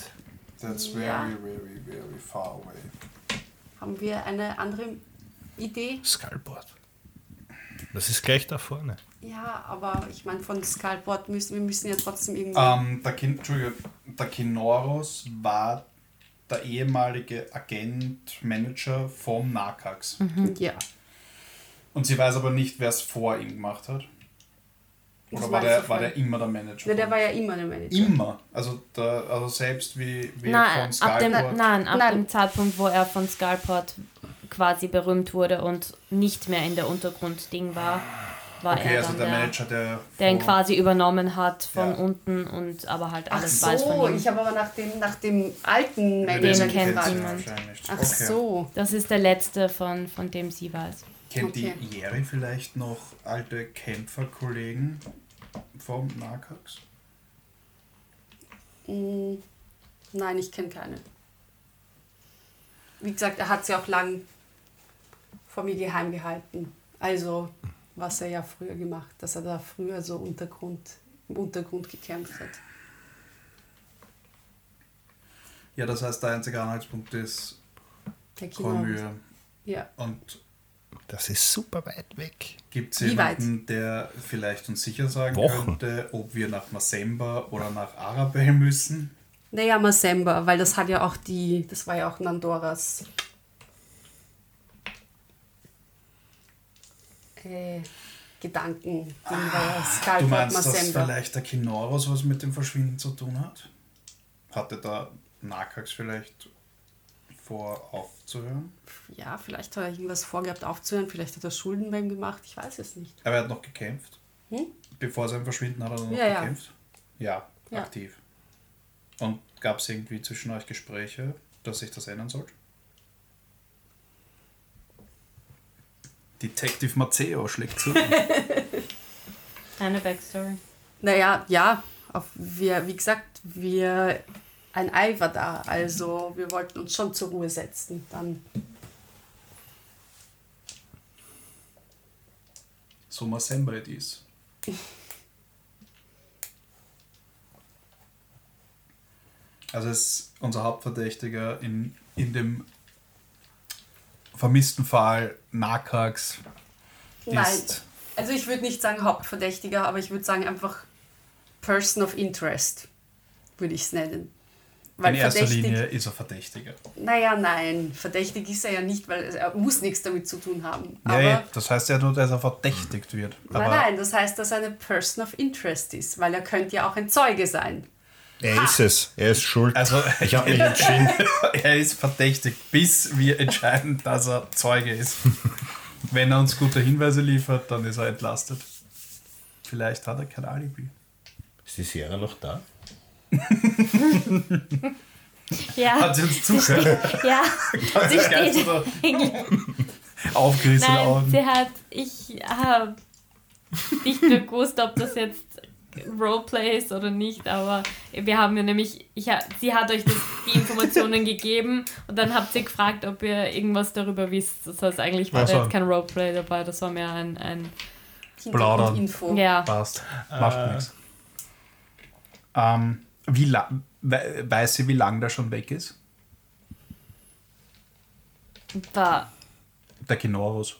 That's very, Ja. very, very far away. Haben wir eine andere Idee? Skullboard. Das ist gleich da vorne. Ja, aber ich meine, von Skullboard müssen wir müssen ja trotzdem irgendwie. Ähm, der, Kin Entschuldige, der Kinoros war der ehemalige Agent, Manager vom Nakax. Ja. Und sie weiß aber nicht, wer es vor ihm gemacht hat. Oder war der, war der immer der Manager? Ja, der war ja immer der Manager. immer. Also, der, also selbst wie, wie Nein, von ab dem, nein, ab Nein. dem Zeitpunkt, wo er von Skullport quasi berühmt wurde und nicht mehr in der Untergrundding war, war Okay, er also dann der der, Manager, der. der ihn quasi übernommen hat von Ja. unten und aber halt Ach alles weiß so, von ihm. ich habe aber nach dem, nach dem alten Manager den kennt niemand. Ach okay. so. Das ist der letzte, von, von dem sie weiß. Kennt Okay. die Jeri vielleicht noch alte Kämpferkollegen vom Nakax? Mm, Nein, ich kenne keine. Wie gesagt, er hat sie auch lang vor mir geheim gehalten. Also, was er ja früher gemacht, dass er da früher so Untergrund, im Untergrund gekämpft hat. Ja, das heißt, der einzige Anhaltspunkt ist Der Kino. Kormühe. Ja. Und Das ist super weit weg. gibt es jemanden, der vielleicht uns sicher sagen Wochen. könnte, ob wir nach Masemba oder nach Arabelle müssen? Naja, Masemba, weil das hat ja auch die, das war ja auch Nandoras äh, Gedanken. Den war ja Du Skalpert meinst, dass vielleicht der Kinoros was mit dem Verschwinden zu tun hat? Hatte da Nakax vielleicht vor aufzuhören? Ja, vielleicht hat er irgendwas vorgehabt aufzuhören, vielleicht hat er Schulden bei ihm gemacht, ich weiß es nicht. Aber er hat noch gekämpft. Hm? Bevor sein Verschwinden hat er noch Ja, ja. gekämpft? Ja, Ja. aktiv. Und gab es irgendwie zwischen euch Gespräche, dass sich das ändern soll? Detective Maceo schlägt zu. Eine Backstory. Naja, ja, auf, wir, wie gesagt, wir ein Ei war da. Also wir wollten uns schon zur Ruhe setzen. Dann So mal semble dies. Also ist unser Hauptverdächtiger in, in dem vermissten Fall Nakax Nein. ist Also ich würde nicht sagen Hauptverdächtiger, aber ich würde sagen einfach Person of Interest, würde ich es nennen. in erster Linie ist er Verdächtiger. Naja, nein, verdächtig ist er ja nicht, weil er muss nichts damit zu tun haben. Ja, ja, das heißt ja nur, dass er verdächtigt wird. nein, nein, das heißt, dass er eine Person of Interest ist, weil er könnte ja auch ein Zeuge sein. Er ist es. Er ist schuld. Also, ich habe mich entschieden. er ist verdächtig, bis wir entscheiden, dass er Zeuge ist. Wenn er uns gute Hinweise liefert, dann ist er entlastet. Vielleicht hat er kein Alibi. Ist die Sierra noch da? Ja, Hat sie uns zugehört? ja. Sie Das Geilste steht. Aufgerissene Nein, Augen. sie hat. Ich habe nicht mehr gewusst, ob das jetzt Roleplay ist oder nicht, aber wir haben ja nämlich. Ich, sie hat euch das, die Informationen gegeben und dann habt ihr gefragt, ob ihr irgendwas darüber wisst. Das heißt, eigentlich war Ach da so. jetzt kein Roleplay dabei, das war mehr ein. ein Plaudern. Hintergrundinfo. ja. Passt. Macht Äh. nichts. Ähm, wie la we weiß sie, wie lange der schon weg ist? Da Der Kinorus.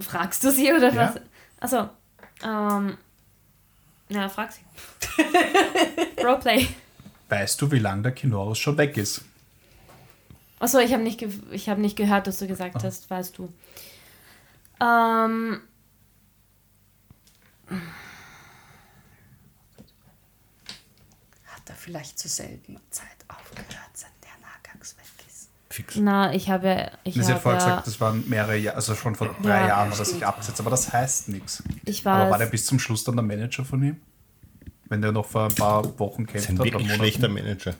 fragst du sie oder Ja. was? Also, ähm. Ja, frag sie. Roleplay. Weißt du, wie lange der Kinorus schon weg ist? Achso, ich habe nicht, ich hab nicht gehört, dass du gesagt hast, weißt du. Ähm, Hat er vielleicht zur selben Zeit aufgehört, seit der Nagax weg ist? Fix. na, ich habe. Ich Sie hat habe vorher ja, gesagt, das waren mehrere Jahre, also schon vor drei Ja, Jahren hat er sich abgesetzt, aber das heißt nichts. ich Aber war der bis zum Schluss dann der Manager von ihm? Wenn der noch vor ein paar Wochen Das ist kennt ein hat, oder wirklich Monaten? schlechter Manager.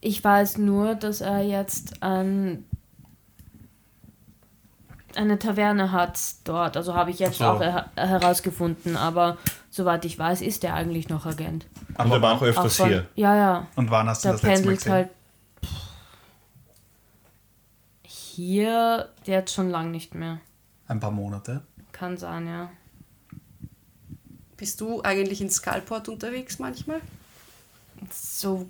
Ich weiß nur, dass er jetzt ein, eine Taverne hat dort. Also habe ich jetzt so. auch her herausgefunden. Aber soweit ich weiß, ist er eigentlich noch Agent. Und er war auch Auch öfters von- hier. Ja, ja. Und wann hast du Da das letzte Mal gesehen? halt. Hier jetzt schon lang nicht mehr. Ein paar Monate. Kann sein, ja. Bist du eigentlich in Skullport unterwegs manchmal? So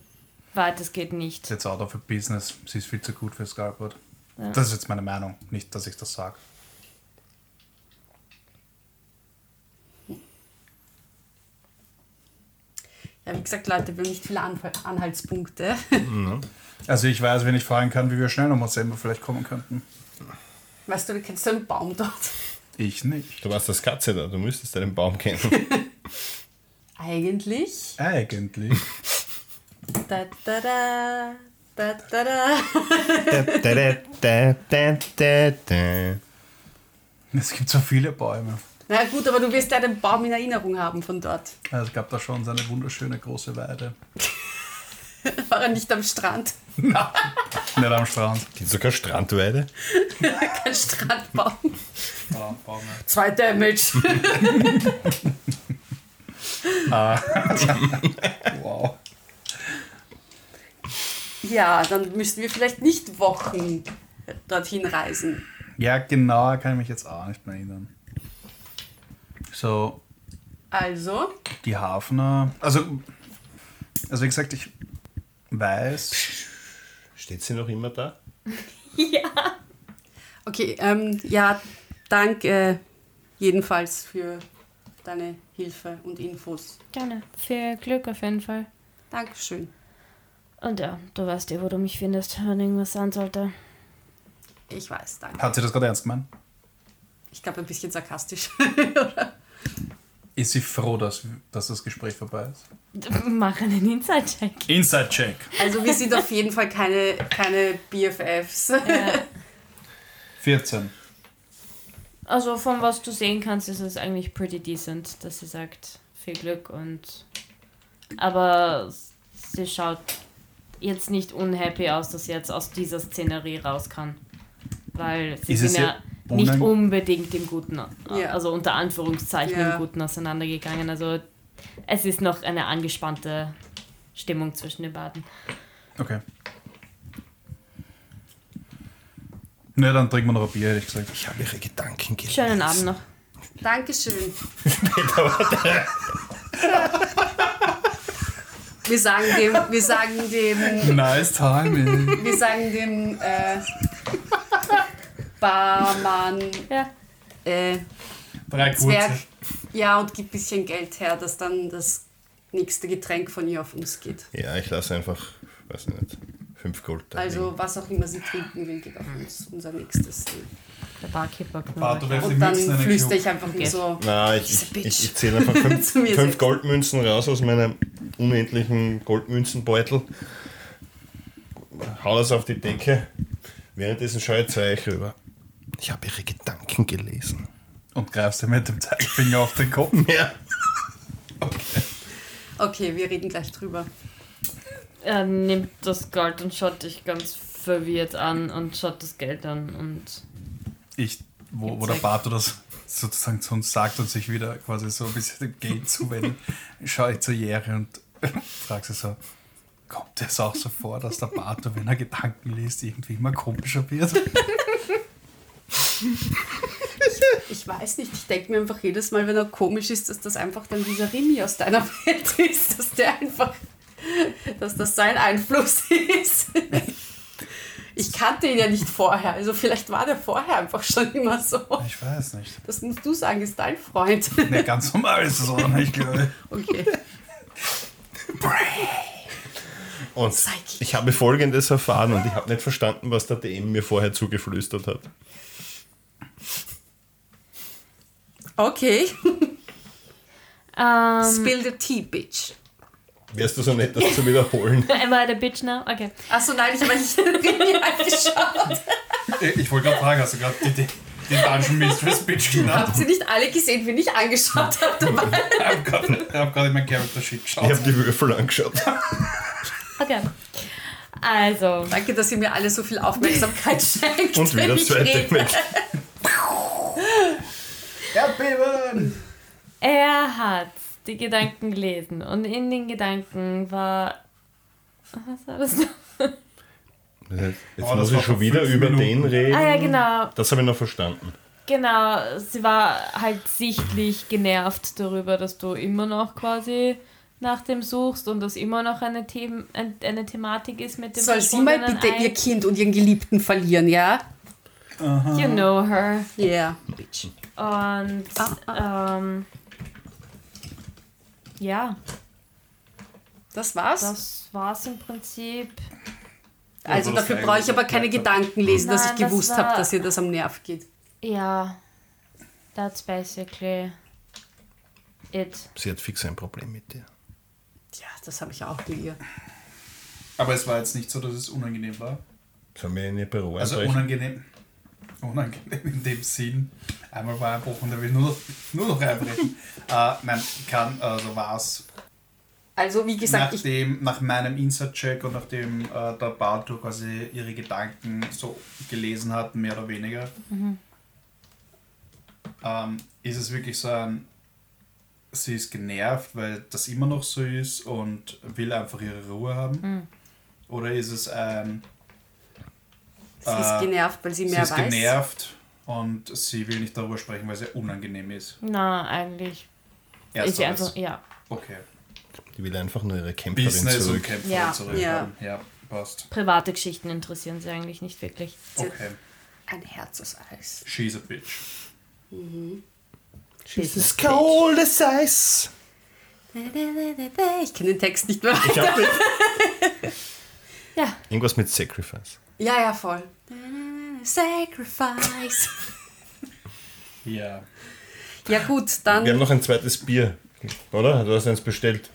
weit es geht nicht. Ist jetzt out of a business. Sie ist viel zu gut für Scarport. Ja. Das ist jetzt meine Meinung. Nicht, dass ich das sage. Ja, wie gesagt, Leute, wir haben nicht viele Anhaltspunkte. Also ich weiß, wenn ich fragen kann, wie wir schnell nochmal selber vielleicht kommen könnten. Weißt du, du kennst so einen Baum dort. Ich nicht. Du warst das Katze da, du müsstest deinen Baum kennen. Eigentlich. Eigentlich. Da, da, da, da, da, da. da, da, da, da, da, da. Es gibt so viele Bäume. Na gut, aber du wirst ja den Baum in Erinnerung haben von dort. Also es gab da schon so eine wunderschöne große Weide. War er nicht am Strand? Nicht am Strand. Gibt sogar Strandweide? Kein Strandbaum. Strandbäume. Zwei Damage. Wow. ja, dann müssten wir vielleicht nicht Wochen dorthin reisen. Ja, genau, kann ich mich jetzt auch nicht mehr erinnern. So, Also, die Hafner. Also, also wie gesagt, ich weiß. Steht sie noch immer da? Ja. okay, ähm, ja, danke jedenfalls für deine Hilfe und Infos. Gerne. Viel Glück auf jeden Fall. Dankeschön. Und ja, du weißt ja, wo du mich findest, wenn irgendwas sein sollte. Ich weiß, danke. Hat sie das gerade ernst gemeint? Ich glaube, ein bisschen sarkastisch. Ist sie froh, dass, dass das Gespräch vorbei ist? Mach einen Inside-Check. Inside-Check. Also wir sind auf jeden Fall keine, keine BFFs. 14. Also von was du sehen kannst, ist es eigentlich pretty decent, dass sie sagt, viel Glück und aber sie schaut jetzt nicht unhappy aus, dass sie jetzt aus dieser Szenerie raus kann. Weil sie Ist ja ihr nicht unbedingt im Guten, Ja. also unter Anführungszeichen Ja. im Guten auseinandergegangen. Also es ist noch eine angespannte Stimmung zwischen den beiden. Okay. Ne, dann trinken wir noch ein Bier, hätte ich gesagt. Ich habe ihre Gedanken gelesen. Schönen Abend noch. Dankeschön. wir sagen dem, wir sagen dem, Nice timing. wir sagen dem äh, Barmann, Ja. äh, Drei Zwerg, kurze. ja, und gib ein bisschen Geld her, dass dann das nächste Getränk von ihr auf uns geht. Ja, ich lasse einfach, weiß nicht, fünf Gold da Also was auch immer sie trinken will, geht auf uns. Unser nächstes. Der Barkeeper Barto Und dann flüstere ich einfach nur so. Na, ich, ich, ich, zähle einfach fünf, fünf. Goldmünzen raus aus meinem unendlichen Goldmünzenbeutel. Hau das auf die Decke. Währenddessen schaue ich zu euch rüber. Ich habe ihre Gedanken gelesen. Und greifst dir mit dem Zeigefinger auf den Kopf. Ja. Okay, wir reden gleich drüber. Er nimmt das Gold und schaut dich ganz verwirrt an und schaut das Geld an und Ich, wo, wo der Barto das sozusagen zu uns sagt und sich wieder quasi so ein bisschen dem Geld zuwendet, schaue ich zur Jere und frage sie so, kommt es auch so vor, dass der Barto, wenn er Gedanken liest, irgendwie immer komischer wird? Ich weiß nicht, ich denke mir einfach jedes Mal, wenn er komisch ist, dass das einfach dann dieser Rimi aus deiner Welt ist, dass der einfach, dass das sein Einfluss ist. Ich kannte ihn ja nicht vorher, also vielleicht war der vorher einfach schon immer so. Ich weiß nicht. Das musst du sagen, ist dein Freund. Ne, ganz normal ist es auch nicht, glaube ich. Okay. Und ich habe folgendes erfahren und ich habe nicht verstanden, was der DM mir vorher zugeflüstert hat. Okay. ähm, Spill the tea, bitch. Wärst du so nett, das zu wiederholen? Am I the bitch now? Okay. Achso, nein, ich habe nicht angeschaut. Ich, ich wollte gerade fragen, hast du gerade die, die, die Dungeon Mistress Bitch genannt? Habt ihr nicht alle gesehen, wen ich angeschaut habe dabei? Ich habe gerade hab in mein Character Sheet Ich geschaut. habe die Würfel angeschaut. Okay. Also, Danke, dass ihr mir alle so viel Aufmerksamkeit schenkt. Und wieder ich zweite rede. mit. Erdbeben! er hat die Gedanken gelesen und in den Gedanken war. Was war das noch? Jetzt Oh, muss ich schon wieder über Minuten. den reden. Ah ja, genau. Das habe ich noch verstanden. Genau, sie war halt sichtlich genervt darüber, dass du immer noch quasi nach dem suchst und das immer noch eine, ein- eine Thematik ist mit dem Soll sie mal bitte Ei. ihr Kind und ihren Geliebten verlieren, ja? You know her. Yeah. Und Ah, ähm, ja, Das war's. das war's im Prinzip. also das dafür brauche ich aber keine das Gedanken lesen, dass Nein, ich das gewusst war- habe, dass ihr das am Nerv geht. Ja, that's basically it. Sie hat fix ein Problem mit dir. Ja, das habe ich auch bei ihr. Aber es war jetzt nicht so, dass es unangenehm war. Sollen wir in ihr Büro Also unangenehm. Unangenehm in dem Sinn. Einmal war ein und der will nur noch, nur noch einbrechen. äh, nein, kann, also war es Also, wie gesagt, ich, nachdem, nach meinem Insert-Check und nachdem äh, der Barto quasi ihre Gedanken so gelesen hat, mehr oder weniger, ähm, ist es wirklich so ein, sie ist genervt, weil das immer noch so ist und will einfach ihre Ruhe haben? Oder ist es ein, sie ist äh, genervt, weil sie sie mehr ist weiß. genervt und sie will nicht darüber sprechen, weil es ihr unangenehm ist? Na, eigentlich. ist sie Ersteres. einfach, ja. Okay. Die will einfach nur ihre Kämpferin Business und zurück. Kämpferin Ja. zurück Ja. Ja, passt. Private Geschichten interessieren sie eigentlich nicht wirklich. Okay. Ein Herz aus Eis. She's a bitch. Business cold as ice. Ich kenne den Text nicht mehr. Ich hab nicht. Ja, Irgendwas mit Sacrifice. Ja, ja, voll. Sacrifice. Wir Ja Ja. gut, haben dann noch ein zweites Bier, oder? Du hast eins bestellt.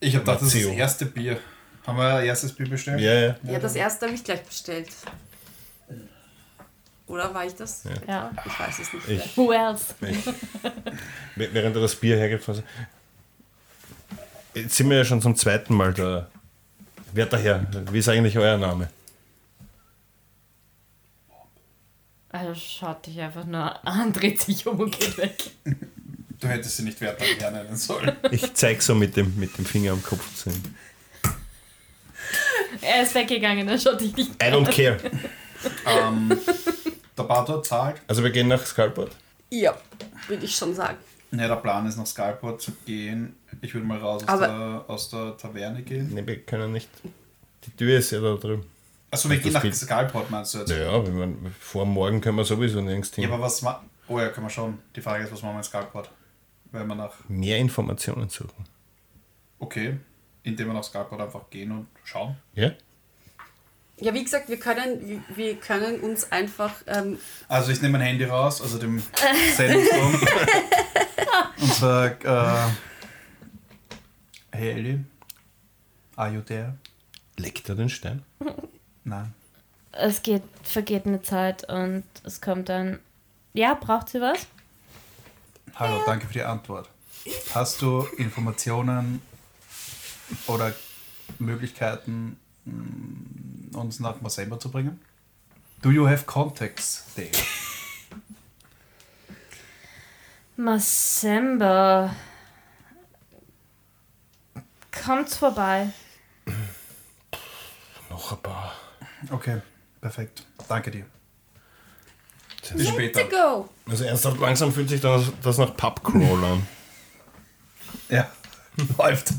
Ich habe gedacht, das ist das Lazio. erste Bier. Haben wir ein erstes Bier bestellt? Ja, ja. ja, das erste habe ich gleich bestellt. Oder war ich das? ja. Ich weiß es nicht. Ich. Who else? Wäh- Während er das Bier hergibt, jetzt sind wir ja schon zum zweiten Mal da. Wer daher? Wie ist eigentlich euer Name? Also schaut dich einfach nur an, dreht sich um und geht weg. Du hättest sie nicht Wert nennen sollen. Ich zeig so mit dem, mit dem Finger am Kopf zu ihm. Er ist weggegangen, er schaut dich nicht I don't care. ähm, der Bator zahlt. Also wir gehen nach Skullport. Ja, würde ich schon sagen. Ja, der Plan ist nach Skullport zu gehen. Ich würde mal raus aus der, aus der Taverne gehen. Ne, wir können nicht. Die Tür ist ja da drüben. Achso, wir Das gehen nach geht. Skullport, meinst du jetzt? Naja, wenn man, vor morgen können wir sowieso nirgends hin. Ja, aber was ma Oh ja, können wir schon. Die Frage ist, was machen wir in Skullport? Wenn wir nach. Mehr Informationen suchen. Okay. Indem wir nach Skullport einfach gehen und schauen. Ja? Ja, wie gesagt, wir können, wir- können uns einfach. Ähm, Also ich nehme mein Handy raus, also dem Sendungsturm. und sag, äh, hey Ellie, are you there? Leckt er den Stein? Nein. Es geht, vergeht eine Zeit und es kommt dann. Ja, braucht sie was? Hallo, danke für die Antwort. Hast du Informationen oder Möglichkeiten, mm, uns nach Masemba zu bringen? Do you have contacts there? Masemba. Kommt vorbei. Noch ein paar. Okay, perfekt. Danke dir. Bis später. go! Also ernsthaft, langsam fühlt sich das, das nach Pubcrawl an. Ja, läuft.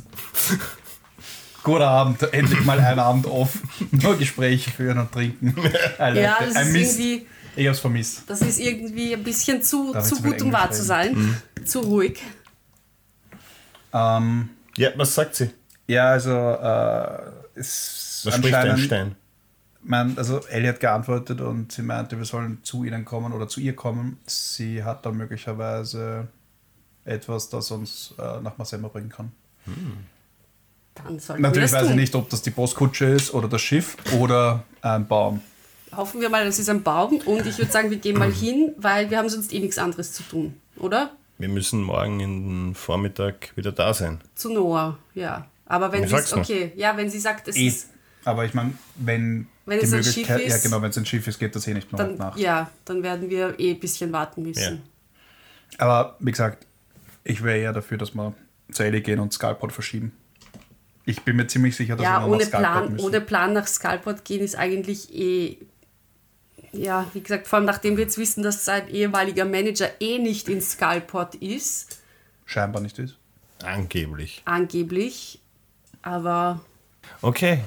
Guter Abend, endlich mal ein Abend off. Nur Gespräche führen und trinken. Like Ja, das ist irgendwie, Ich hab's vermisst. das ist irgendwie ein bisschen zu, Darf zu gut, um wahr zu sein. Zu ruhig. Ähm, Ja, was sagt sie? ja, also äh, ist Was spricht ein anscheinend- Stein? Mein, also Ellie hat geantwortet und sie meinte, wir sollen zu ihnen kommen oder zu ihr kommen. Sie hat da möglicherweise etwas, das uns äh, nach Masemba bringen kann. Dann sollten Natürlich wir das weiß ich nicht, ob das die Postkutsche ist oder das Schiff oder ein Baum. Hoffen wir mal, das ist ein Baum und ich würde sagen, wir gehen mal hin, weil wir haben sonst eh nichts anderes zu tun, oder? Wir müssen morgen in den Vormittag wieder da sein. Zu Noah, ja. Aber wenn sie okay, ja, wenn sie sagt, es Eh. ist, Aber ich meine, wenn, Wenn die es ein Möglichkeit, Schiff ja ist, genau, wenn es ein Schiff ist, geht das eh nicht mehr dann, Nacht. ja, dann werden wir eh ein bisschen warten müssen. Aber wie gesagt, ich wäre eher dafür, dass wir zu Ellie gehen und Skullport verschieben. Ich bin mir ziemlich sicher, dass Ja, wir noch ohne nach Skullport Plan, müssen. ohne Plan nach Skullport gehen ist eigentlich eh. Ja, wie gesagt, vor allem nachdem wir jetzt wissen, dass sein ehemaliger Manager eh nicht in Skullport ist, Scheinbar nicht ist. Angeblich. angeblich. Aber Okay,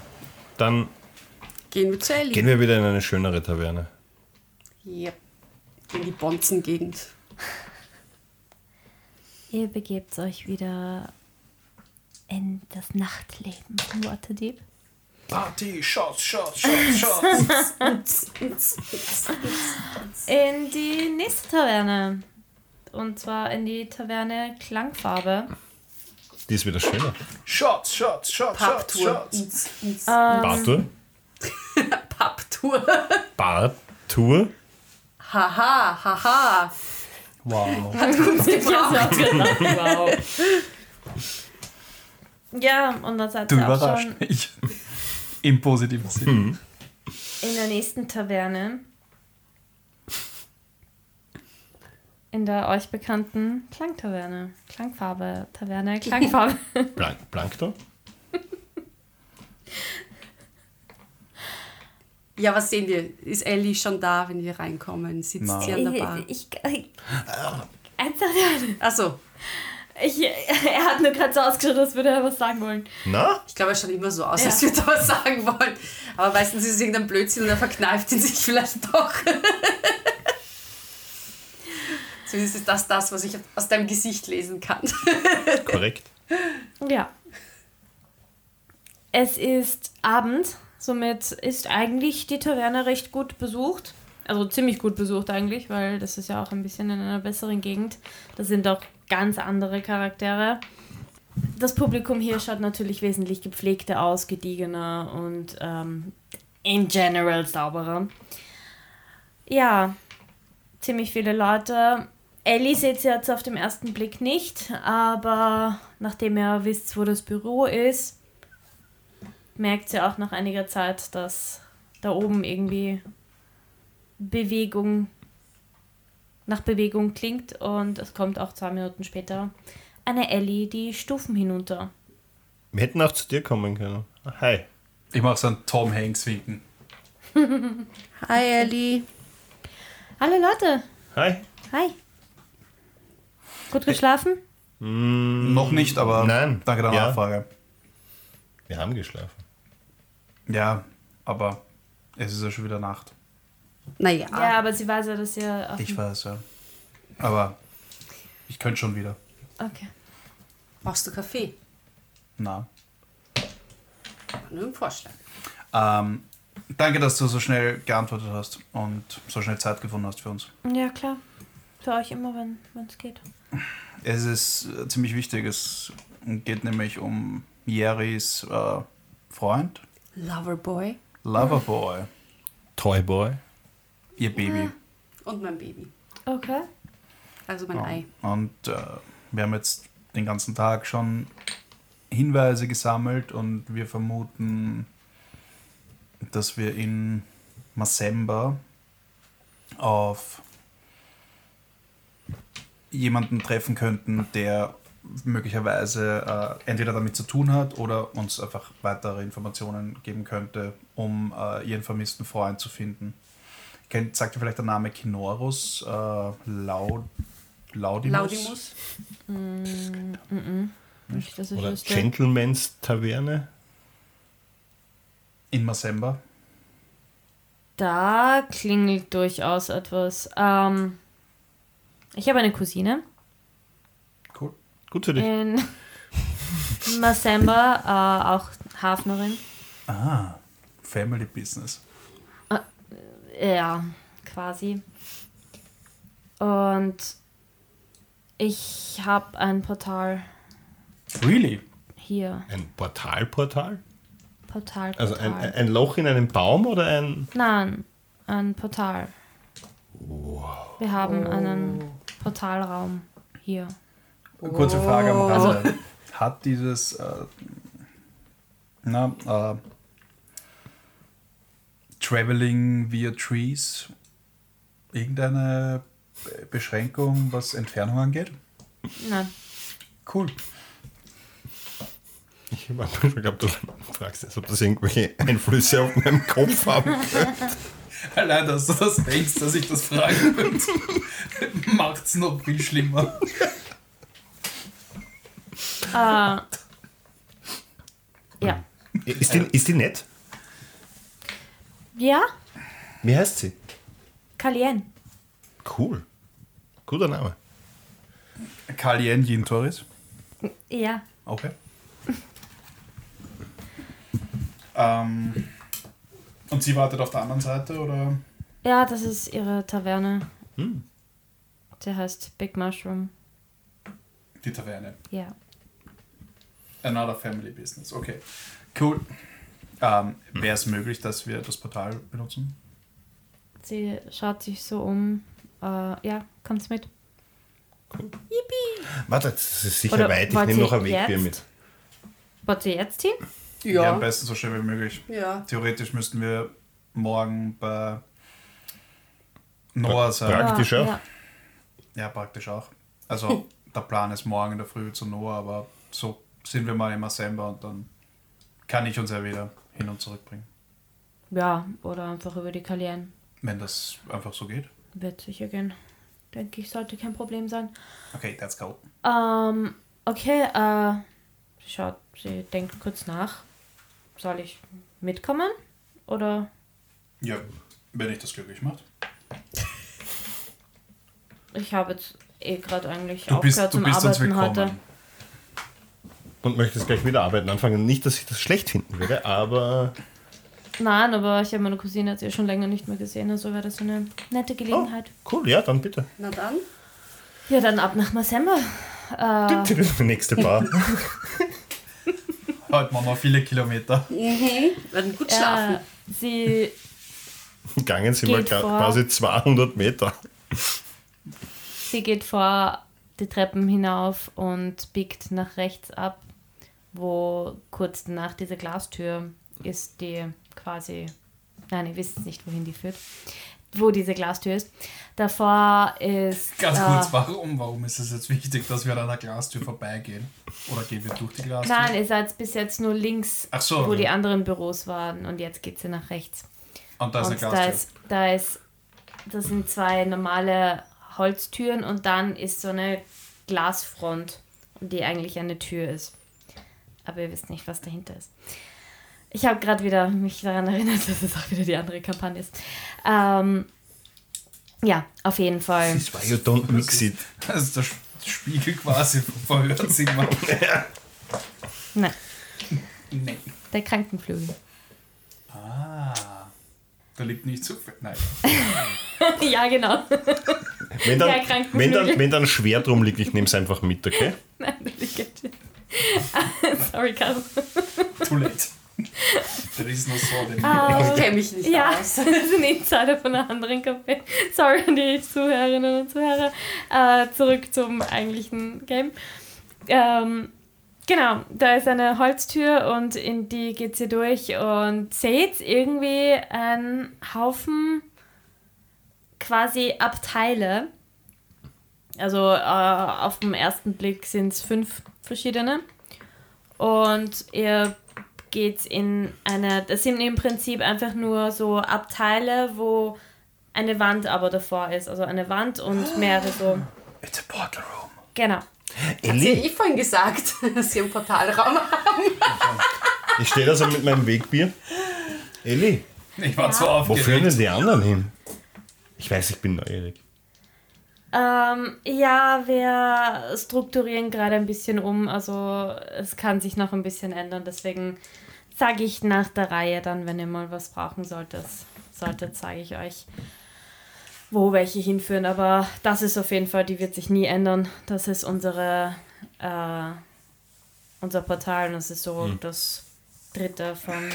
dann gehen wir zu Ellie. gehen wir wieder in eine schönere Taverne. Yep. In die Bonzen-Gegend. Ihr begebt euch wieder in das Nachtleben von Waterdeep. Party, Shots, Shots, Shots, Shots. In die nächste Taverne. Und zwar in die Taverne Klangfarbe. Die ist wieder schöner. Shots, Shots, Shots, Shots. Shots. Ins- Bartour? Papptour. Bartour? Haha, haha. Wow. wow. Ja, und dann seid Du ihr auch überrascht schon mich. Im positiven Sinn. in der nächsten Taverne. In der euch bekannten Klangtaverne. Klangfarbe, Taverne, Klangfarbe. Plank Plankton? Ja, was sehen wir? Ist Ellie schon da, wenn wir reinkommen? Sitzt Nein. sie an der Bar? Ich, ich, einfach, ja, Achso, ich, er hat nur gerade so ausgeschaut, als würde er was sagen wollen. Na? ich glaube, er schaut immer so aus, Ja. als würde er was sagen wollen. Aber meistens ist es irgendein Blödsinn und er verkneift ihn sich vielleicht doch. Zumindest ist das das, was ich aus deinem Gesicht lesen kann. Korrekt. Ja. Es ist Abend, somit ist eigentlich die Taverne recht gut besucht. Also ziemlich gut besucht eigentlich, weil das ist ja auch ein bisschen in einer besseren Gegend. Da sind auch ganz andere Charaktere. Das Publikum hier schaut natürlich wesentlich gepflegter aus, gediegener und ähm, in general sauberer. Ja, ziemlich viele Leute. Ellie seht ihr jetzt auf den ersten Blick nicht, aber nachdem ihr wisst, wo das Büro ist, merkt sie auch nach einiger Zeit, dass da oben irgendwie Bewegung nach Bewegung klingt und es kommt auch zwei Minuten später eine Ellie die Stufen hinunter. Wir hätten auch zu dir kommen können. Hi. Ich mache so einen Tom Hanks winken. Hi Ellie. Hallo Leute, Hi. hi. Gut geschlafen? Noch nicht, aber Nein. danke der Ja. Nachfrage. Wir haben geschlafen. Ja, aber es ist ja schon wieder Nacht. Naja, Ja, aber sie weiß ja, dass ihr. Auf Ich weiß ja. Aber ich könnte schon wieder. Okay. brauchst du Kaffee? Na. Nur im Vorschlag. Ähm, danke, dass du so schnell geantwortet hast und so schnell Zeit gefunden hast für uns. Ja, klar. Für euch immer, wenn es geht. Es ist äh, ziemlich wichtig. Es geht nämlich um Jeris äh, Freund, Loverboy Loverboy, Toyboy. ihr Baby. und mein Baby. Okay. Also mein Ja. Ei. Und äh, wir haben jetzt den ganzen Tag schon Hinweise gesammelt und wir vermuten, dass wir in Masemba auf jemanden treffen könnten, der möglicherweise äh, entweder damit zu tun hat oder uns einfach weitere Informationen geben könnte, um äh, ihren vermissten Freund zu finden. Kennt, sagt ihr vielleicht der Name Kinorus äh, Laud, Laudimus? Laudimus. Nicht, dass ich Oder. Gentleman's Taverne. In Masemba. Da klingelt durchaus etwas. Ähm, ich habe eine Cousine. Gut für dich. in Masemba, äh, auch Hafnerin. Ah, Family Business. Ja, quasi. Und ich habe ein Portal Really? hier. Ein Portalportal? Portal, Portal. Also ein, ein Loch in einem Baum oder ein. Nein, ein Portal. Wir haben einen Portalraum hier. Kurze Frage am Rande. Hat dieses äh, na, äh, Traveling via Trees irgendeine Be- Beschränkung, was Entfernung angeht? Nein. Cool. Ich glaube, du fragst jetzt, ob das irgendwelche Einflüsse auf meinen Kopf haben könnte. Allein, dass du das denkst, dass ich das fragen würde, macht's noch viel schlimmer. Äh, ja. Ist die, ist die nett? Ja, Wie heißt sie? Kalien. Cool. Guter Name. Kalien Jintoris. Ja. Okay. ähm, und sie wartet auf der anderen Seite, oder? Ja, das ist ihre Taverne. Der heißt Big Mushroom. Die Taverne. Ja. Another Family Business. Okay. Cool. Ähm, Wäre es möglich, dass wir das Portal benutzen? Sie schaut sich so um. Äh, ja, kommt's mit. Warte, das ist sicher Oder weit. Ich nehme noch ein Wegbier mit. Wollt ihr jetzt hin? Ja. am Ja. besten so schnell wie möglich. Ja. Theoretisch müssten wir morgen bei Noah sein. Praktisch auch. Ja. Ja, praktisch auch. Also der Plan ist morgen in der Früh zu Noah, aber so sind wir mal im Assember und dann kann ich uns ja wieder hin und zurück bringen. ja, oder einfach über die Kalien. Wenn das einfach so geht. Wird sicher gehen. Denke ich, sollte kein Problem sein. Okay, let's go. Ähm, okay, äh, schaut, sie denkt kurz nach. Soll ich mitkommen? Oder? Ja, wenn dich das glücklich macht. Ich habe jetzt eh gerade eigentlich Du aufgehört zum bist uns Arbeiten heute. Und möchtest gleich wieder arbeiten anfangen. Nicht, dass ich das schlecht finden würde, aber. Nein, aber ich habe meine Cousine jetzt eh schon länger nicht mehr gesehen, also wäre das eine nette Gelegenheit. Cool, ja, dann bitte. Na dann. Ja, dann ab nach Masemba. Äh, Die nächste Bar. Heute machen wir viele Kilometer. Werden gut schlafen. äh, sie, Gegangen sind wir quasi 200 Meter. sie geht vor die Treppen hinauf und biegt nach rechts ab, wo kurz nach dieser Glastür ist, die quasi, nein, ihr wisst nicht, wohin die führt. wo diese Glastür ist. Davor ist. Ganz äh, kurz, warum? Warum ist es jetzt wichtig, dass wir an einer Glastür vorbeigehen? Oder gehen wir durch die Glastür? Nein, ihr seid bis jetzt nur links, so, wo okay. die anderen Büros waren und jetzt geht sie nach rechts. Und da ist eine und da Glastür. ist, da ist, das sind zwei normale Holztüren und dann ist so eine Glasfront, die eigentlich eine Tür ist. Aber ihr wisst nicht, was dahinter ist. Ich habe gerade wieder mich daran erinnert, dass es auch wieder die andere Kampagne ist. Ähm, ja, auf jeden Fall. Das war you don't mix it. Das ist der Spiegel quasi vom Verhörzimmer. Nein, nee. der Krankenflügel. Ah. Da liegt nicht so viel. Nein. ja, genau. Wenn dann, Der Krankenflügel. wenn dann, wenn dann schwer drum liegt, ich nehme es einfach mit, okay? Nein, der liegt. Sorry, Karl. Too late. Der ist noch so. Den Ich kenne mich nicht Ja, aus. das ist ein Insider von einer anderen Café. Sorry an die Zuhörerinnen und Zuhörer. Äh, zurück zum eigentlichen Game. Ähm, genau, da ist eine Holztür und in die geht sie durch und seht irgendwie einen Haufen quasi Abteile. Also äh, auf den ersten Blick sind es fünf verschiedene. Und ihr geht in eine, das sind im Prinzip einfach nur so Abteile, wo eine Wand aber davor ist. Also eine Wand und mehrere so. It's a portal room. Genau. Hat sie Elli, eh vorhin gesagt, dass sie einen Portalraum haben. ich stehe da so mit meinem Wegbier. Elli, Ich war Ja. so wo führen denn aufgeregt. die anderen hin? Ich weiß, ich bin neugierig. Ähm, ja, wir strukturieren gerade ein bisschen um. Also es kann sich noch ein bisschen ändern. Deswegen sage ich nach der Reihe dann, wenn ihr mal was brauchen solltet, solltet sage ich euch, wo welche hinführen. Aber das ist auf jeden Fall, die wird sich nie ändern. Das ist unsere, äh, unser Portal und das ist so das dritte von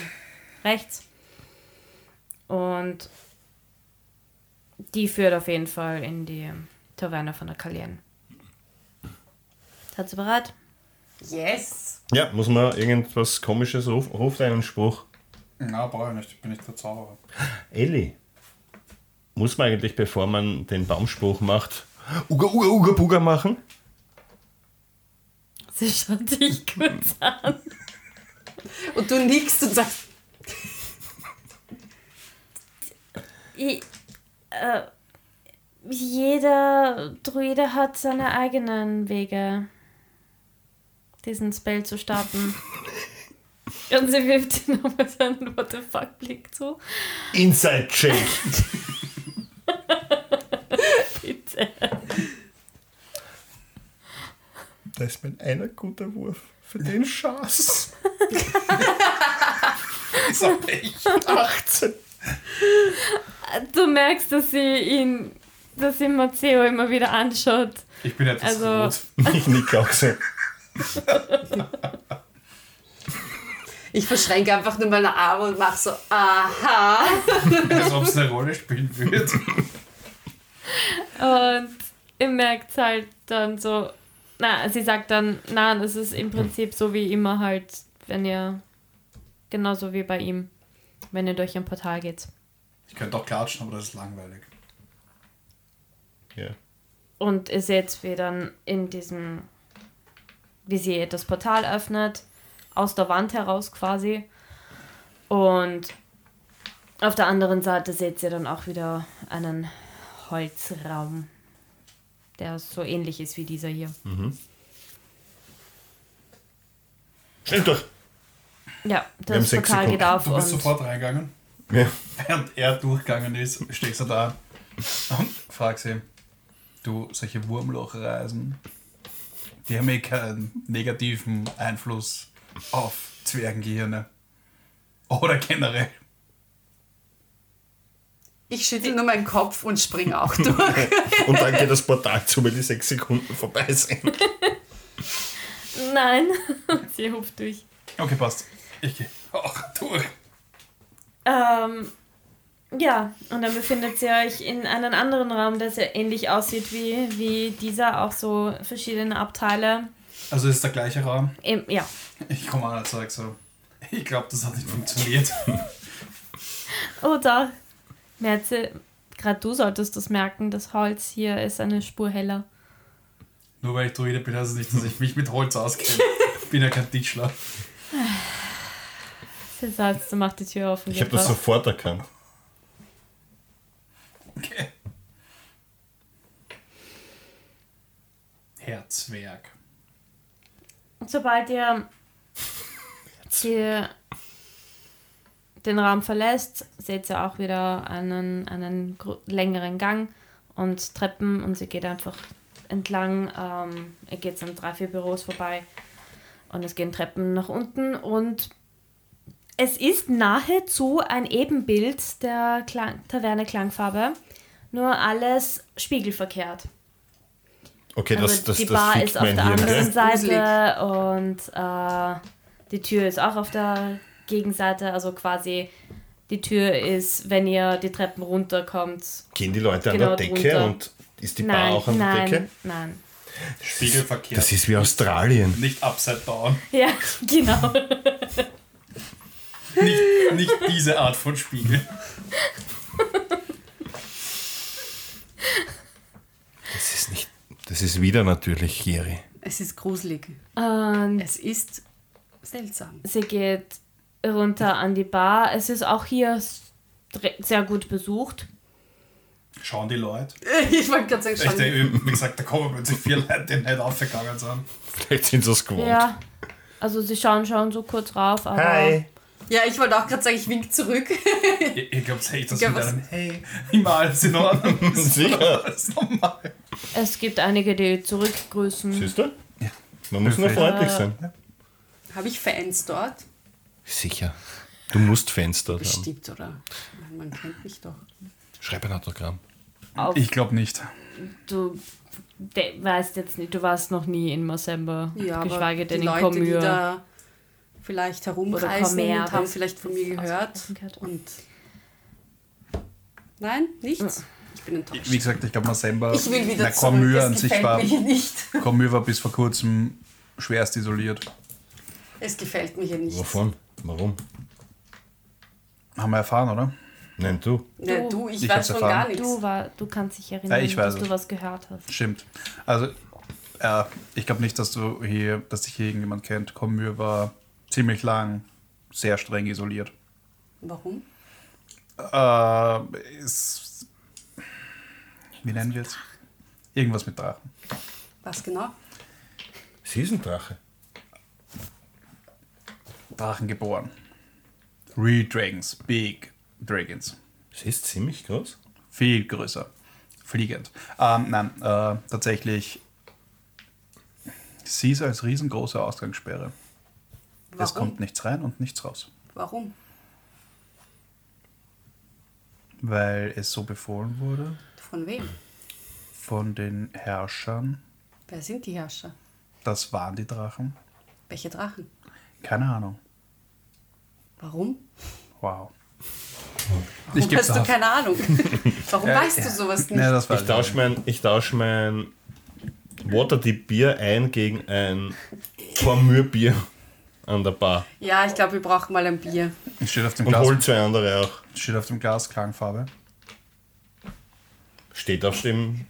rechts. Und die führt auf jeden Fall in die Taverne von der Kalien. Seid ihr bereit? Yes. Ja, muss man irgendwas komisches rufen? Ruft einen Spruch. Na, brauche ich nicht. Ich bin nicht der Zauberer. Elli, muss man eigentlich, bevor man den Baumspruch macht, Uga Uga Uga Buga machen? Sie schaut dich kurz an. Und du nickst und sagst, I, äh, jeder Druide hat seine eigenen Wege, diesen Spell zu starten. Und sie wirft dir nochmal so einen What the fuck Blick zu. Inside Check. Bitte. Da ist mein einer guter Wurf für den Schatz. Ist auch echt. 18. Du merkst, dass sie ihn, dass sie Matteo immer wieder anschaut. Ich bin etwas Also- rot. Ich nick auch so. ich verschränke einfach nur meine Arme und mache so, aha. Als ob es eine Rolle spielen würde. Und ihr merkt halt dann so, na, sie sagt dann, nein, es ist im Prinzip so wie immer halt, wenn ihr, genauso wie bei ihm, wenn ihr durch ein Portal geht. Ich könnte auch klatschen, aber das ist langweilig. Ja. Und ihr seht, wie dann in diesem, wie sie das Portal öffnet, aus der Wand heraus quasi. Und auf der anderen Seite seht ihr dann auch wieder einen Holzraum, der so ähnlich ist wie dieser hier. Schnell durch. Ja, das Portal geht Sekunden. auf Du bist und sofort reingegangen. Ja. Während er durchgegangen ist, stehst du da und fragst ihn, du, solche Wurmlochreisen, die haben eh keinen negativen Einfluss auf Zwergengehirne. Oder generell. Ich schüttel nur meinen Kopf und spring auch durch. Und dann geht das Portal zu, weil die sechs Sekunden vorbei sind. nein, sie hupft durch. Okay, passt. Ich gehe auch durch. Ähm, ja, und dann befindet ihr euch in einem anderen Raum, der sehr ähnlich aussieht wie, wie dieser, auch so verschiedene Abteile. Also ist der gleiche Raum. Im, ja, Ich komme an und sage so, ich glaube, das hat nicht funktioniert. oh doch. Merze Gerade du solltest das merken, das Holz hier ist eine Spur heller. Nur weil ich Druide bin, heißt es nicht, dass ich mich mit Holz auskenne. Ich bin ja kein Tischler. Das heißt, du machst die Tür offen. Ich habe das sofort erkannt. Okay. Herr Zwerg. Sobald ihr die, den Raum verlässt, seht ihr auch wieder einen, einen längeren Gang und Treppen und sie geht einfach entlang. Ähm, ihr geht an drei, vier Büros vorbei und es gehen Treppen nach unten und es ist nahezu ein Ebenbild der Klang Taverne Klangfarbe, nur alles spiegelverkehrt. Okay, Also das, das, die das Bar fickt ist auf der Hirn, anderen gell? Seite und äh, die Tür ist auch auf der Gegenseite. Also quasi die Tür ist, wenn ihr die Treppen runterkommt. Gehen die Leute Genau an der Decke drunter. und ist die nein, Bar auch an nein, der Decke? nein. Spiegelverkehr. Das ist wie Australien. Nicht upside down. Ja, genau. Nicht, nicht diese Art von Spiegel. Das ist Das ist wieder natürlich Jeri. Es ist gruselig. Und Es ist seltsam. sie geht runter an die Bar. Es ist auch hier sehr gut besucht. Schauen die Leute. Ich wollte gerade sagen, Ich schon. denke, wie gesagt, da kommen plötzlich vier Leute, die nicht aufgegangen sind. Vielleicht sind sie es gewohnt. Ja. Also sie schauen schon so kurz rauf, aber Hi. Ja, ich wollte auch gerade sagen, ich wink zurück. Ihr, ihr glaubt echt, dass Ja, mit was- einem Hey, immer alles in Ordnung ist. Sicher. Alles normal. es gibt einige, die zurückgrüßen. Siehst du? Man muss nur freundlich Äh, sein. Habe ich Fans dort? Sicher. Du musst Fans dort haben. Bestimmt, oder? Man kennt mich doch. Schreib ein Autogramm. Auf, Ich glaube nicht. du weißt jetzt nicht, du warst noch nie in Masemba, Ja, aber geschweige denn die in Leute, die Komür. da vielleicht herumreisen und haben vielleicht von mir gehört. Und Nein, nichts. Ich bin enttäuscht. Wie gesagt, ich glaube, Masemba, Ich will wieder na, zurück. An sich gefällt war, nicht. Cormür war bis vor kurzem schwerst isoliert. Es gefällt mir hier nicht. Wovon? Warum? Haben wir erfahren, oder? Nein, du. Ja, Du. ich, Ich weiß von erfahren. gar nichts. Du, war, du kannst dich erinnern, Ja, ich weiß dass es. du was gehört hast. Stimmt. Also, äh, ich glaube nicht, dass du hier, dass dich hier irgendjemand kennt. Cormür war ziemlich lang sehr streng isoliert. Warum? Äh, ist, wie nennen wir es? Irgendwas mit Drachen. Was genau? Sie ist ein Drache. Drachen geboren. Real Dragons, Big Dragons. Sie ist ziemlich groß. Viel größer. Fliegend. Ähm, nein, äh, tatsächlich. Sie ist als riesengroße Ausgangssperre. Es Warum? kommt nichts rein und nichts raus. Warum? Weil es so befohlen wurde Von wem? von den Herrschern. Wer sind die Herrscher? Das waren die Drachen. Welche Drachen? Keine Ahnung. Warum? Wow. Warum hast du auf. keine Ahnung? Warum Ja, weißt du sowas nicht? Ja, Ich tausche mein, ich tausch mein Waterdeep Bier ein gegen ein Cormür Bier an der Bar. Ja, ich glaube, wir brauchen mal ein Bier. Steht auf dem Und Glas, hol zwei andere auch. steht auf dem Glas Klangfarbe. Steht auf dem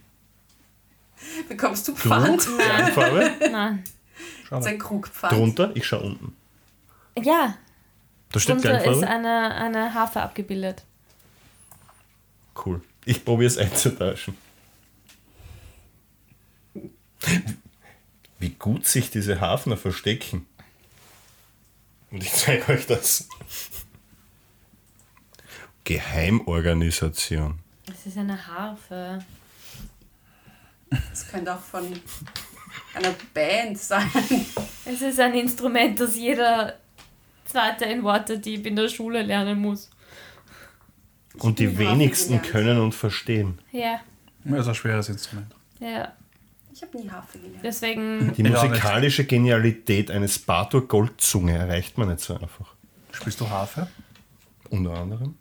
Bekommst du Krug Pfand? Klangfarbe Nein. Das ist ein Krugpfand. drunter. Ich schau unten. Ja, Da steht drunter ist Klangfarbe. eine, eine Harfe abgebildet. Cool. Ich probiere es einzutauschen. Wie gut sich diese Hafner verstecken. Und ich zeige euch das. Geheimorganisation. Es ist eine Harfe. Das könnte auch von einer Band sein. Es ist ein Instrument, das jeder Zweite in Waterdeep in der Schule lernen muss. Und die wenigsten können und verstehen. Ja, Das ist ein schweres Instrument. ja. Ich habe nie Harfe gelernt. Deswegen, Die nicht. musikalische Genialität eines Bartur Goldzunge erreicht man nicht so einfach. Spielst du Harfe? Unter anderem.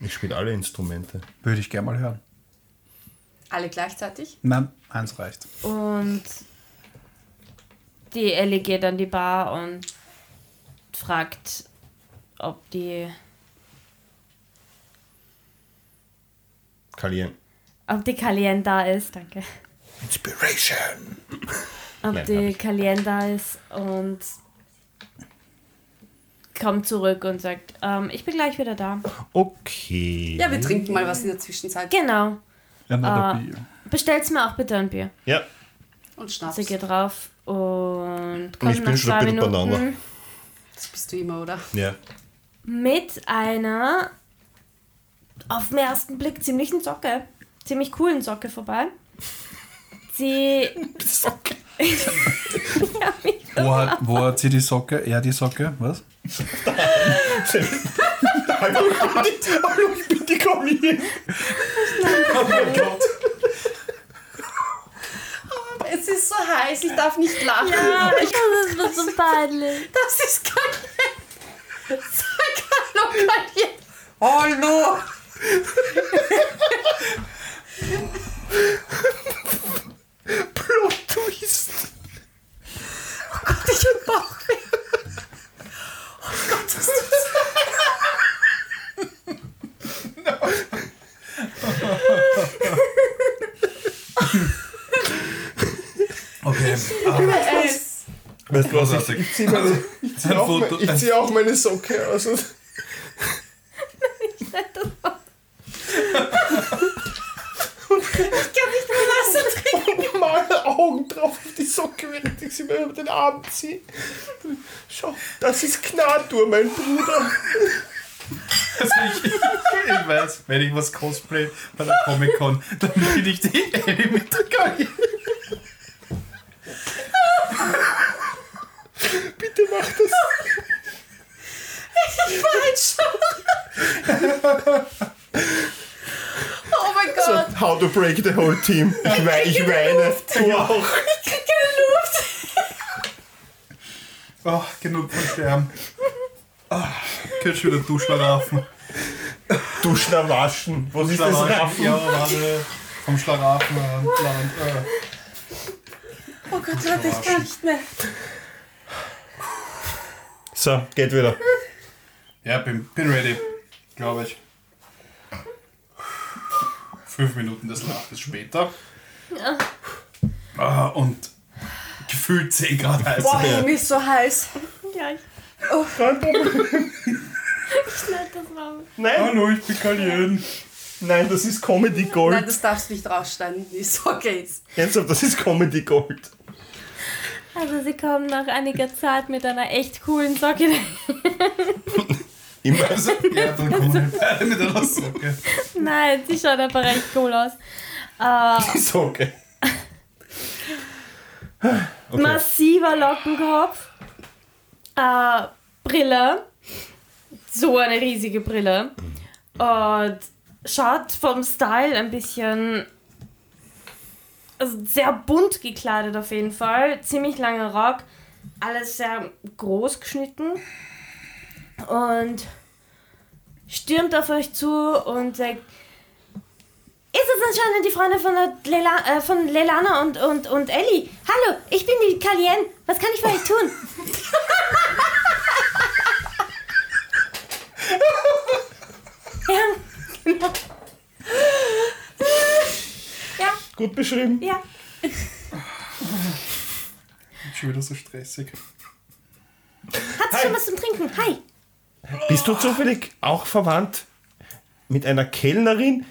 Ich spiele alle Instrumente. Würde ich gerne mal hören. Alle gleichzeitig? Nein, eins reicht. und die Ellie geht an die Bar und fragt, ob die Kalien. Ob die Kalien da ist, danke. Inspiration. Ob Nein, die. Kalien da ist und kommt zurück und sagt, ähm, ich bin gleich wieder da. Okay. Ja, wir trinken mal was in der Zwischenzeit. Genau. Ah. beer. Bestellt's mir auch bitte ein Bier. Ja, Und Schnaps. Sie geht drauf und Und kommt ich bin nach schon ein zwei bisschen Minuten beieinander. Das bist du immer, oder? ja. mit einer auf den ersten Blick ziemlichen Socke, ziemlich coolen Socke vorbei. Sie Socke. Wo hat, wo hat sie die Socke? Er die Socke? Was? Hallo, ich bin die, die Kalien. Oh mein Gott. Es ist so heiß, ich darf nicht lachen. Ja, ich das wird so peinlich. Das ist kein. Sag hallo, Kalien. Hallo. Plot Twist. Oh Gott, ich hab Bauchweh. Oh Gott, das ist Okay. Ah, es. Weißt du was? Ich, ich ziehe meine, ich zieh auch, mein- ich zieh auch meine Socke aus. Und Ich kann nicht mehr Wasser trinken. und male Augen drauf auf die Socke, während ich sie mir über den Arm ziehe. Schau, das ist Knatur, mein Bruder. also ich, ich weiß, wenn ich was cosplay bei der Comic-Con, dann bin ich die Ellie mit der Geige. Bitte mach das. Ich war schon. Oh mein So, Gott. how to break the whole team. Ich, wei ich weine. Du auch. Ich krieg keine Luft. Oh, genug von Sterben. Oh, könnt schon wieder Duschlaraffen. Duschen, waschen. Was ist das Raffen? Ja, warte. Vom Schlaraffen an. Land, äh. Oh Gott, Leute, ich kann nicht mehr. So, geht wieder. Ja, bin, bin ready. Glaube ich. Fünf Minuten des Laches später. Ah, und gefühlt 10 Grad heiß. Boah, mir ist so heiß. Ja, ich, Kein Problem. ich schneide das raus. Nein, Hallo, ich bin Kalien. nein, das ist Comedy Gold. Nein, das darfst du nicht rausschneiden. Ist okay. Ernsthaft, das ist Comedy Gold. Also sie kommen nach einiger Zeit mit einer echt coolen Socke. Immer. Also, ja, wir beide mit einer Socke. Nein, sie schaut einfach echt cool aus. Äh, Die Socke. Okay. massiver Lockenkopf, äh, Brille, so eine riesige Brille und schaut vom Style ein bisschen, also sehr bunt gekleidet auf jeden Fall, ziemlich langer Rock, alles sehr groß geschnitten und stürmt auf euch zu und sagt, ist es anscheinend die Freundin von, der Lela, äh, von Lelana und, und, und Ellie? Hallo, ich bin die Kalien. Was kann ich für euch tun? ja, genau. Ja, Gut beschrieben. ja. Schon wieder so stressig. Hat sie schon was zum Trinken? Hi. Bist du zufällig auch verwandt mit einer Kellnerin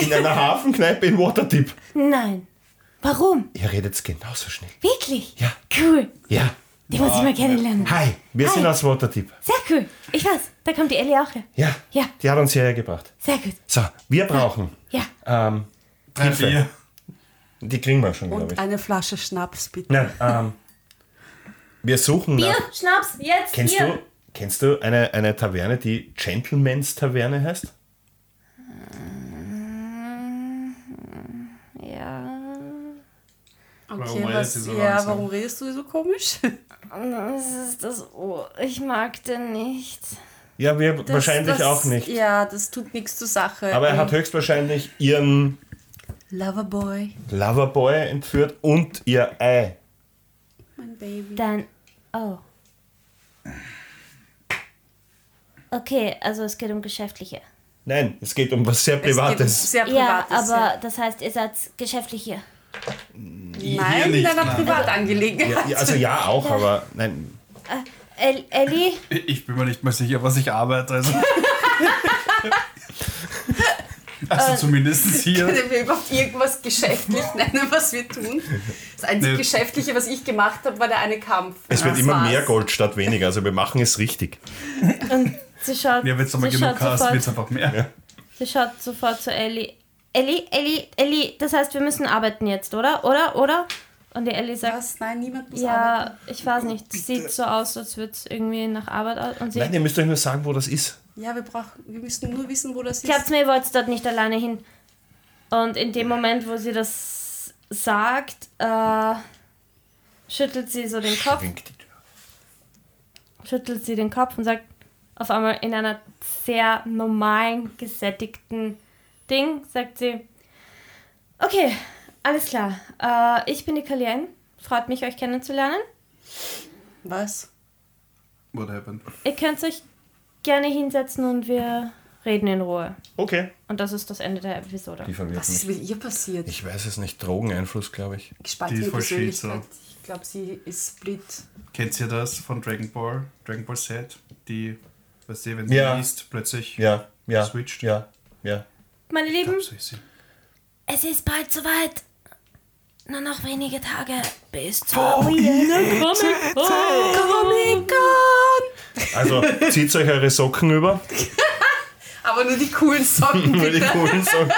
in einer Hafenkneipe in Waterdeep? Nein. Warum? Ihr redet genauso schnell. Wirklich? Ja. Cool. Ja. Die muss ich mal kennenlernen. Hi, wir Hi. sind aus Waterdeep. Sehr cool. Ich weiß, da kommt die Ellie auch her. Ja. Ja. Die hat uns hierher gebracht. Sehr gut. So, wir brauchen. Ja. Ähm, Drei, Hilfe. vier. die kriegen wir schon, glaube Und ich. eine Flasche Schnaps, bitte. Nein, ähm, wir suchen Bier, nach. Schnaps, jetzt Kennst hier. du, kennst du eine, eine Taverne, die Gentleman's Taverne heißt? Ja. Okay, Warum redest was, du so ja, langsam? warum redest du so komisch? Das ist das Ohr. Ich mag den nicht. Ja, wir Das- wahrscheinlich das, auch nicht. Ja, das tut nichts zur Sache. Aber er hat höchstwahrscheinlich ihren Loverboy, Loverboy entführt und ihr Ei. mein Baby. Dann. Oh. Okay, also es geht um geschäftliche. Nein, es geht um was sehr Es geht um Privates. sehr Ja, Privates. aber das heißt, ihr seid geschäftlich hier. Nein, nicht, in einer nein. Privatangelegenheit. Ja, ja, also ja auch, aber nein. El Ellie, Ich bin mir nicht mehr sicher, was ich arbeite. Also, also zumindest hier. Können wir überhaupt irgendwas geschäftlich nennen, was wir tun? Das einzige Nee. Geschäftliche, was ich gemacht habe, war der eine Kampf. Es wird Das immer war's. mehr Gold statt weniger. Also wir machen es richtig. Sie schaut, Ja, wenn es nochmal sie, genug schaut hast, wird es sofort, einfach mehr. sie schaut sofort zu Ellie. Ellie, Ellie, Ellie, das heißt, wir müssen arbeiten jetzt, oder? Oder? Oder? Und die Ellie sagt, Was? Nein, niemand muss arbeiten. ja, ich weiß nicht, sieht so aus, als würde es irgendwie nach Arbeit aus. Und sie, Nein, ihr müsst euch nur sagen, wo das ist. Ja, wir, brauchen, wir müssen nur wissen, wo das ist. Glaubt mir, ihr wollt dort nicht alleine hin. Und in dem Moment, wo sie das sagt, äh, schüttelt sie so den Kopf, Winkt die Tür. schüttelt sie den Kopf und sagt auf einmal in einer sehr normalen, gesättigten Ding, sagt sie, okay, alles klar, äh, ich bin die Kalien, freut mich, euch kennenzulernen. Was? What happened? Ihr könnt euch gerne hinsetzen und wir reden in Ruhe. Okay. Und das ist das Ende der Episode. Die verwirrt Was ist mit ihr passiert? Ich weiß es nicht. Drogeneinfluss, glaube ich. Die Gespaltene ist voll Persönlichkeit. schizo. Ich glaube, sie ist split. Kennt ihr das von Dragon Ball? Dragon Ball Z? Die, weißt du, wenn sie Ja. liest, plötzlich. Ja, ja. Switcht. Ja, ja. Meine Lieben, So ist sie. es ist bald soweit. Nur noch wenige Tage bis zur Comic Also zieht euch eure Socken über. Aber nur die coolen Socken, Nur die coolen Socken.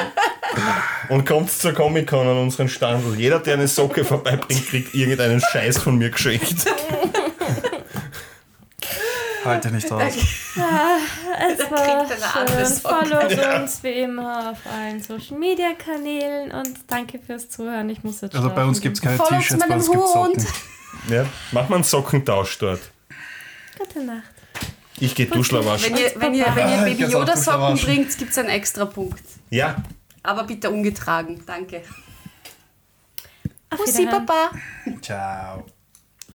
Und kommt zur Comic-Con an unseren Stand. Und jeder, der eine Socke vorbeibringt, kriegt irgendeinen Scheiß von mir geschenkt. Halte nicht aus. Es kriegt war eine andere schön. Socke. Followt uns wie immer auf allen Social Media Kanälen und danke fürs Zuhören. Ich muss jetzt Also bei uns gibt es keine T-Shirts, bei uns gibt es. Socken. Ja, mach mal einen Sockentausch dort. Gute Nacht. Ich gehe Duschler waschen. Wenn ihr, wenn ihr, wenn ihr Ah, Baby Yoda Socken bringt, gibt es einen extra Punkt. Ja, Aber bitte ungetragen. Danke. Auf Bussi. Papa. Ciao.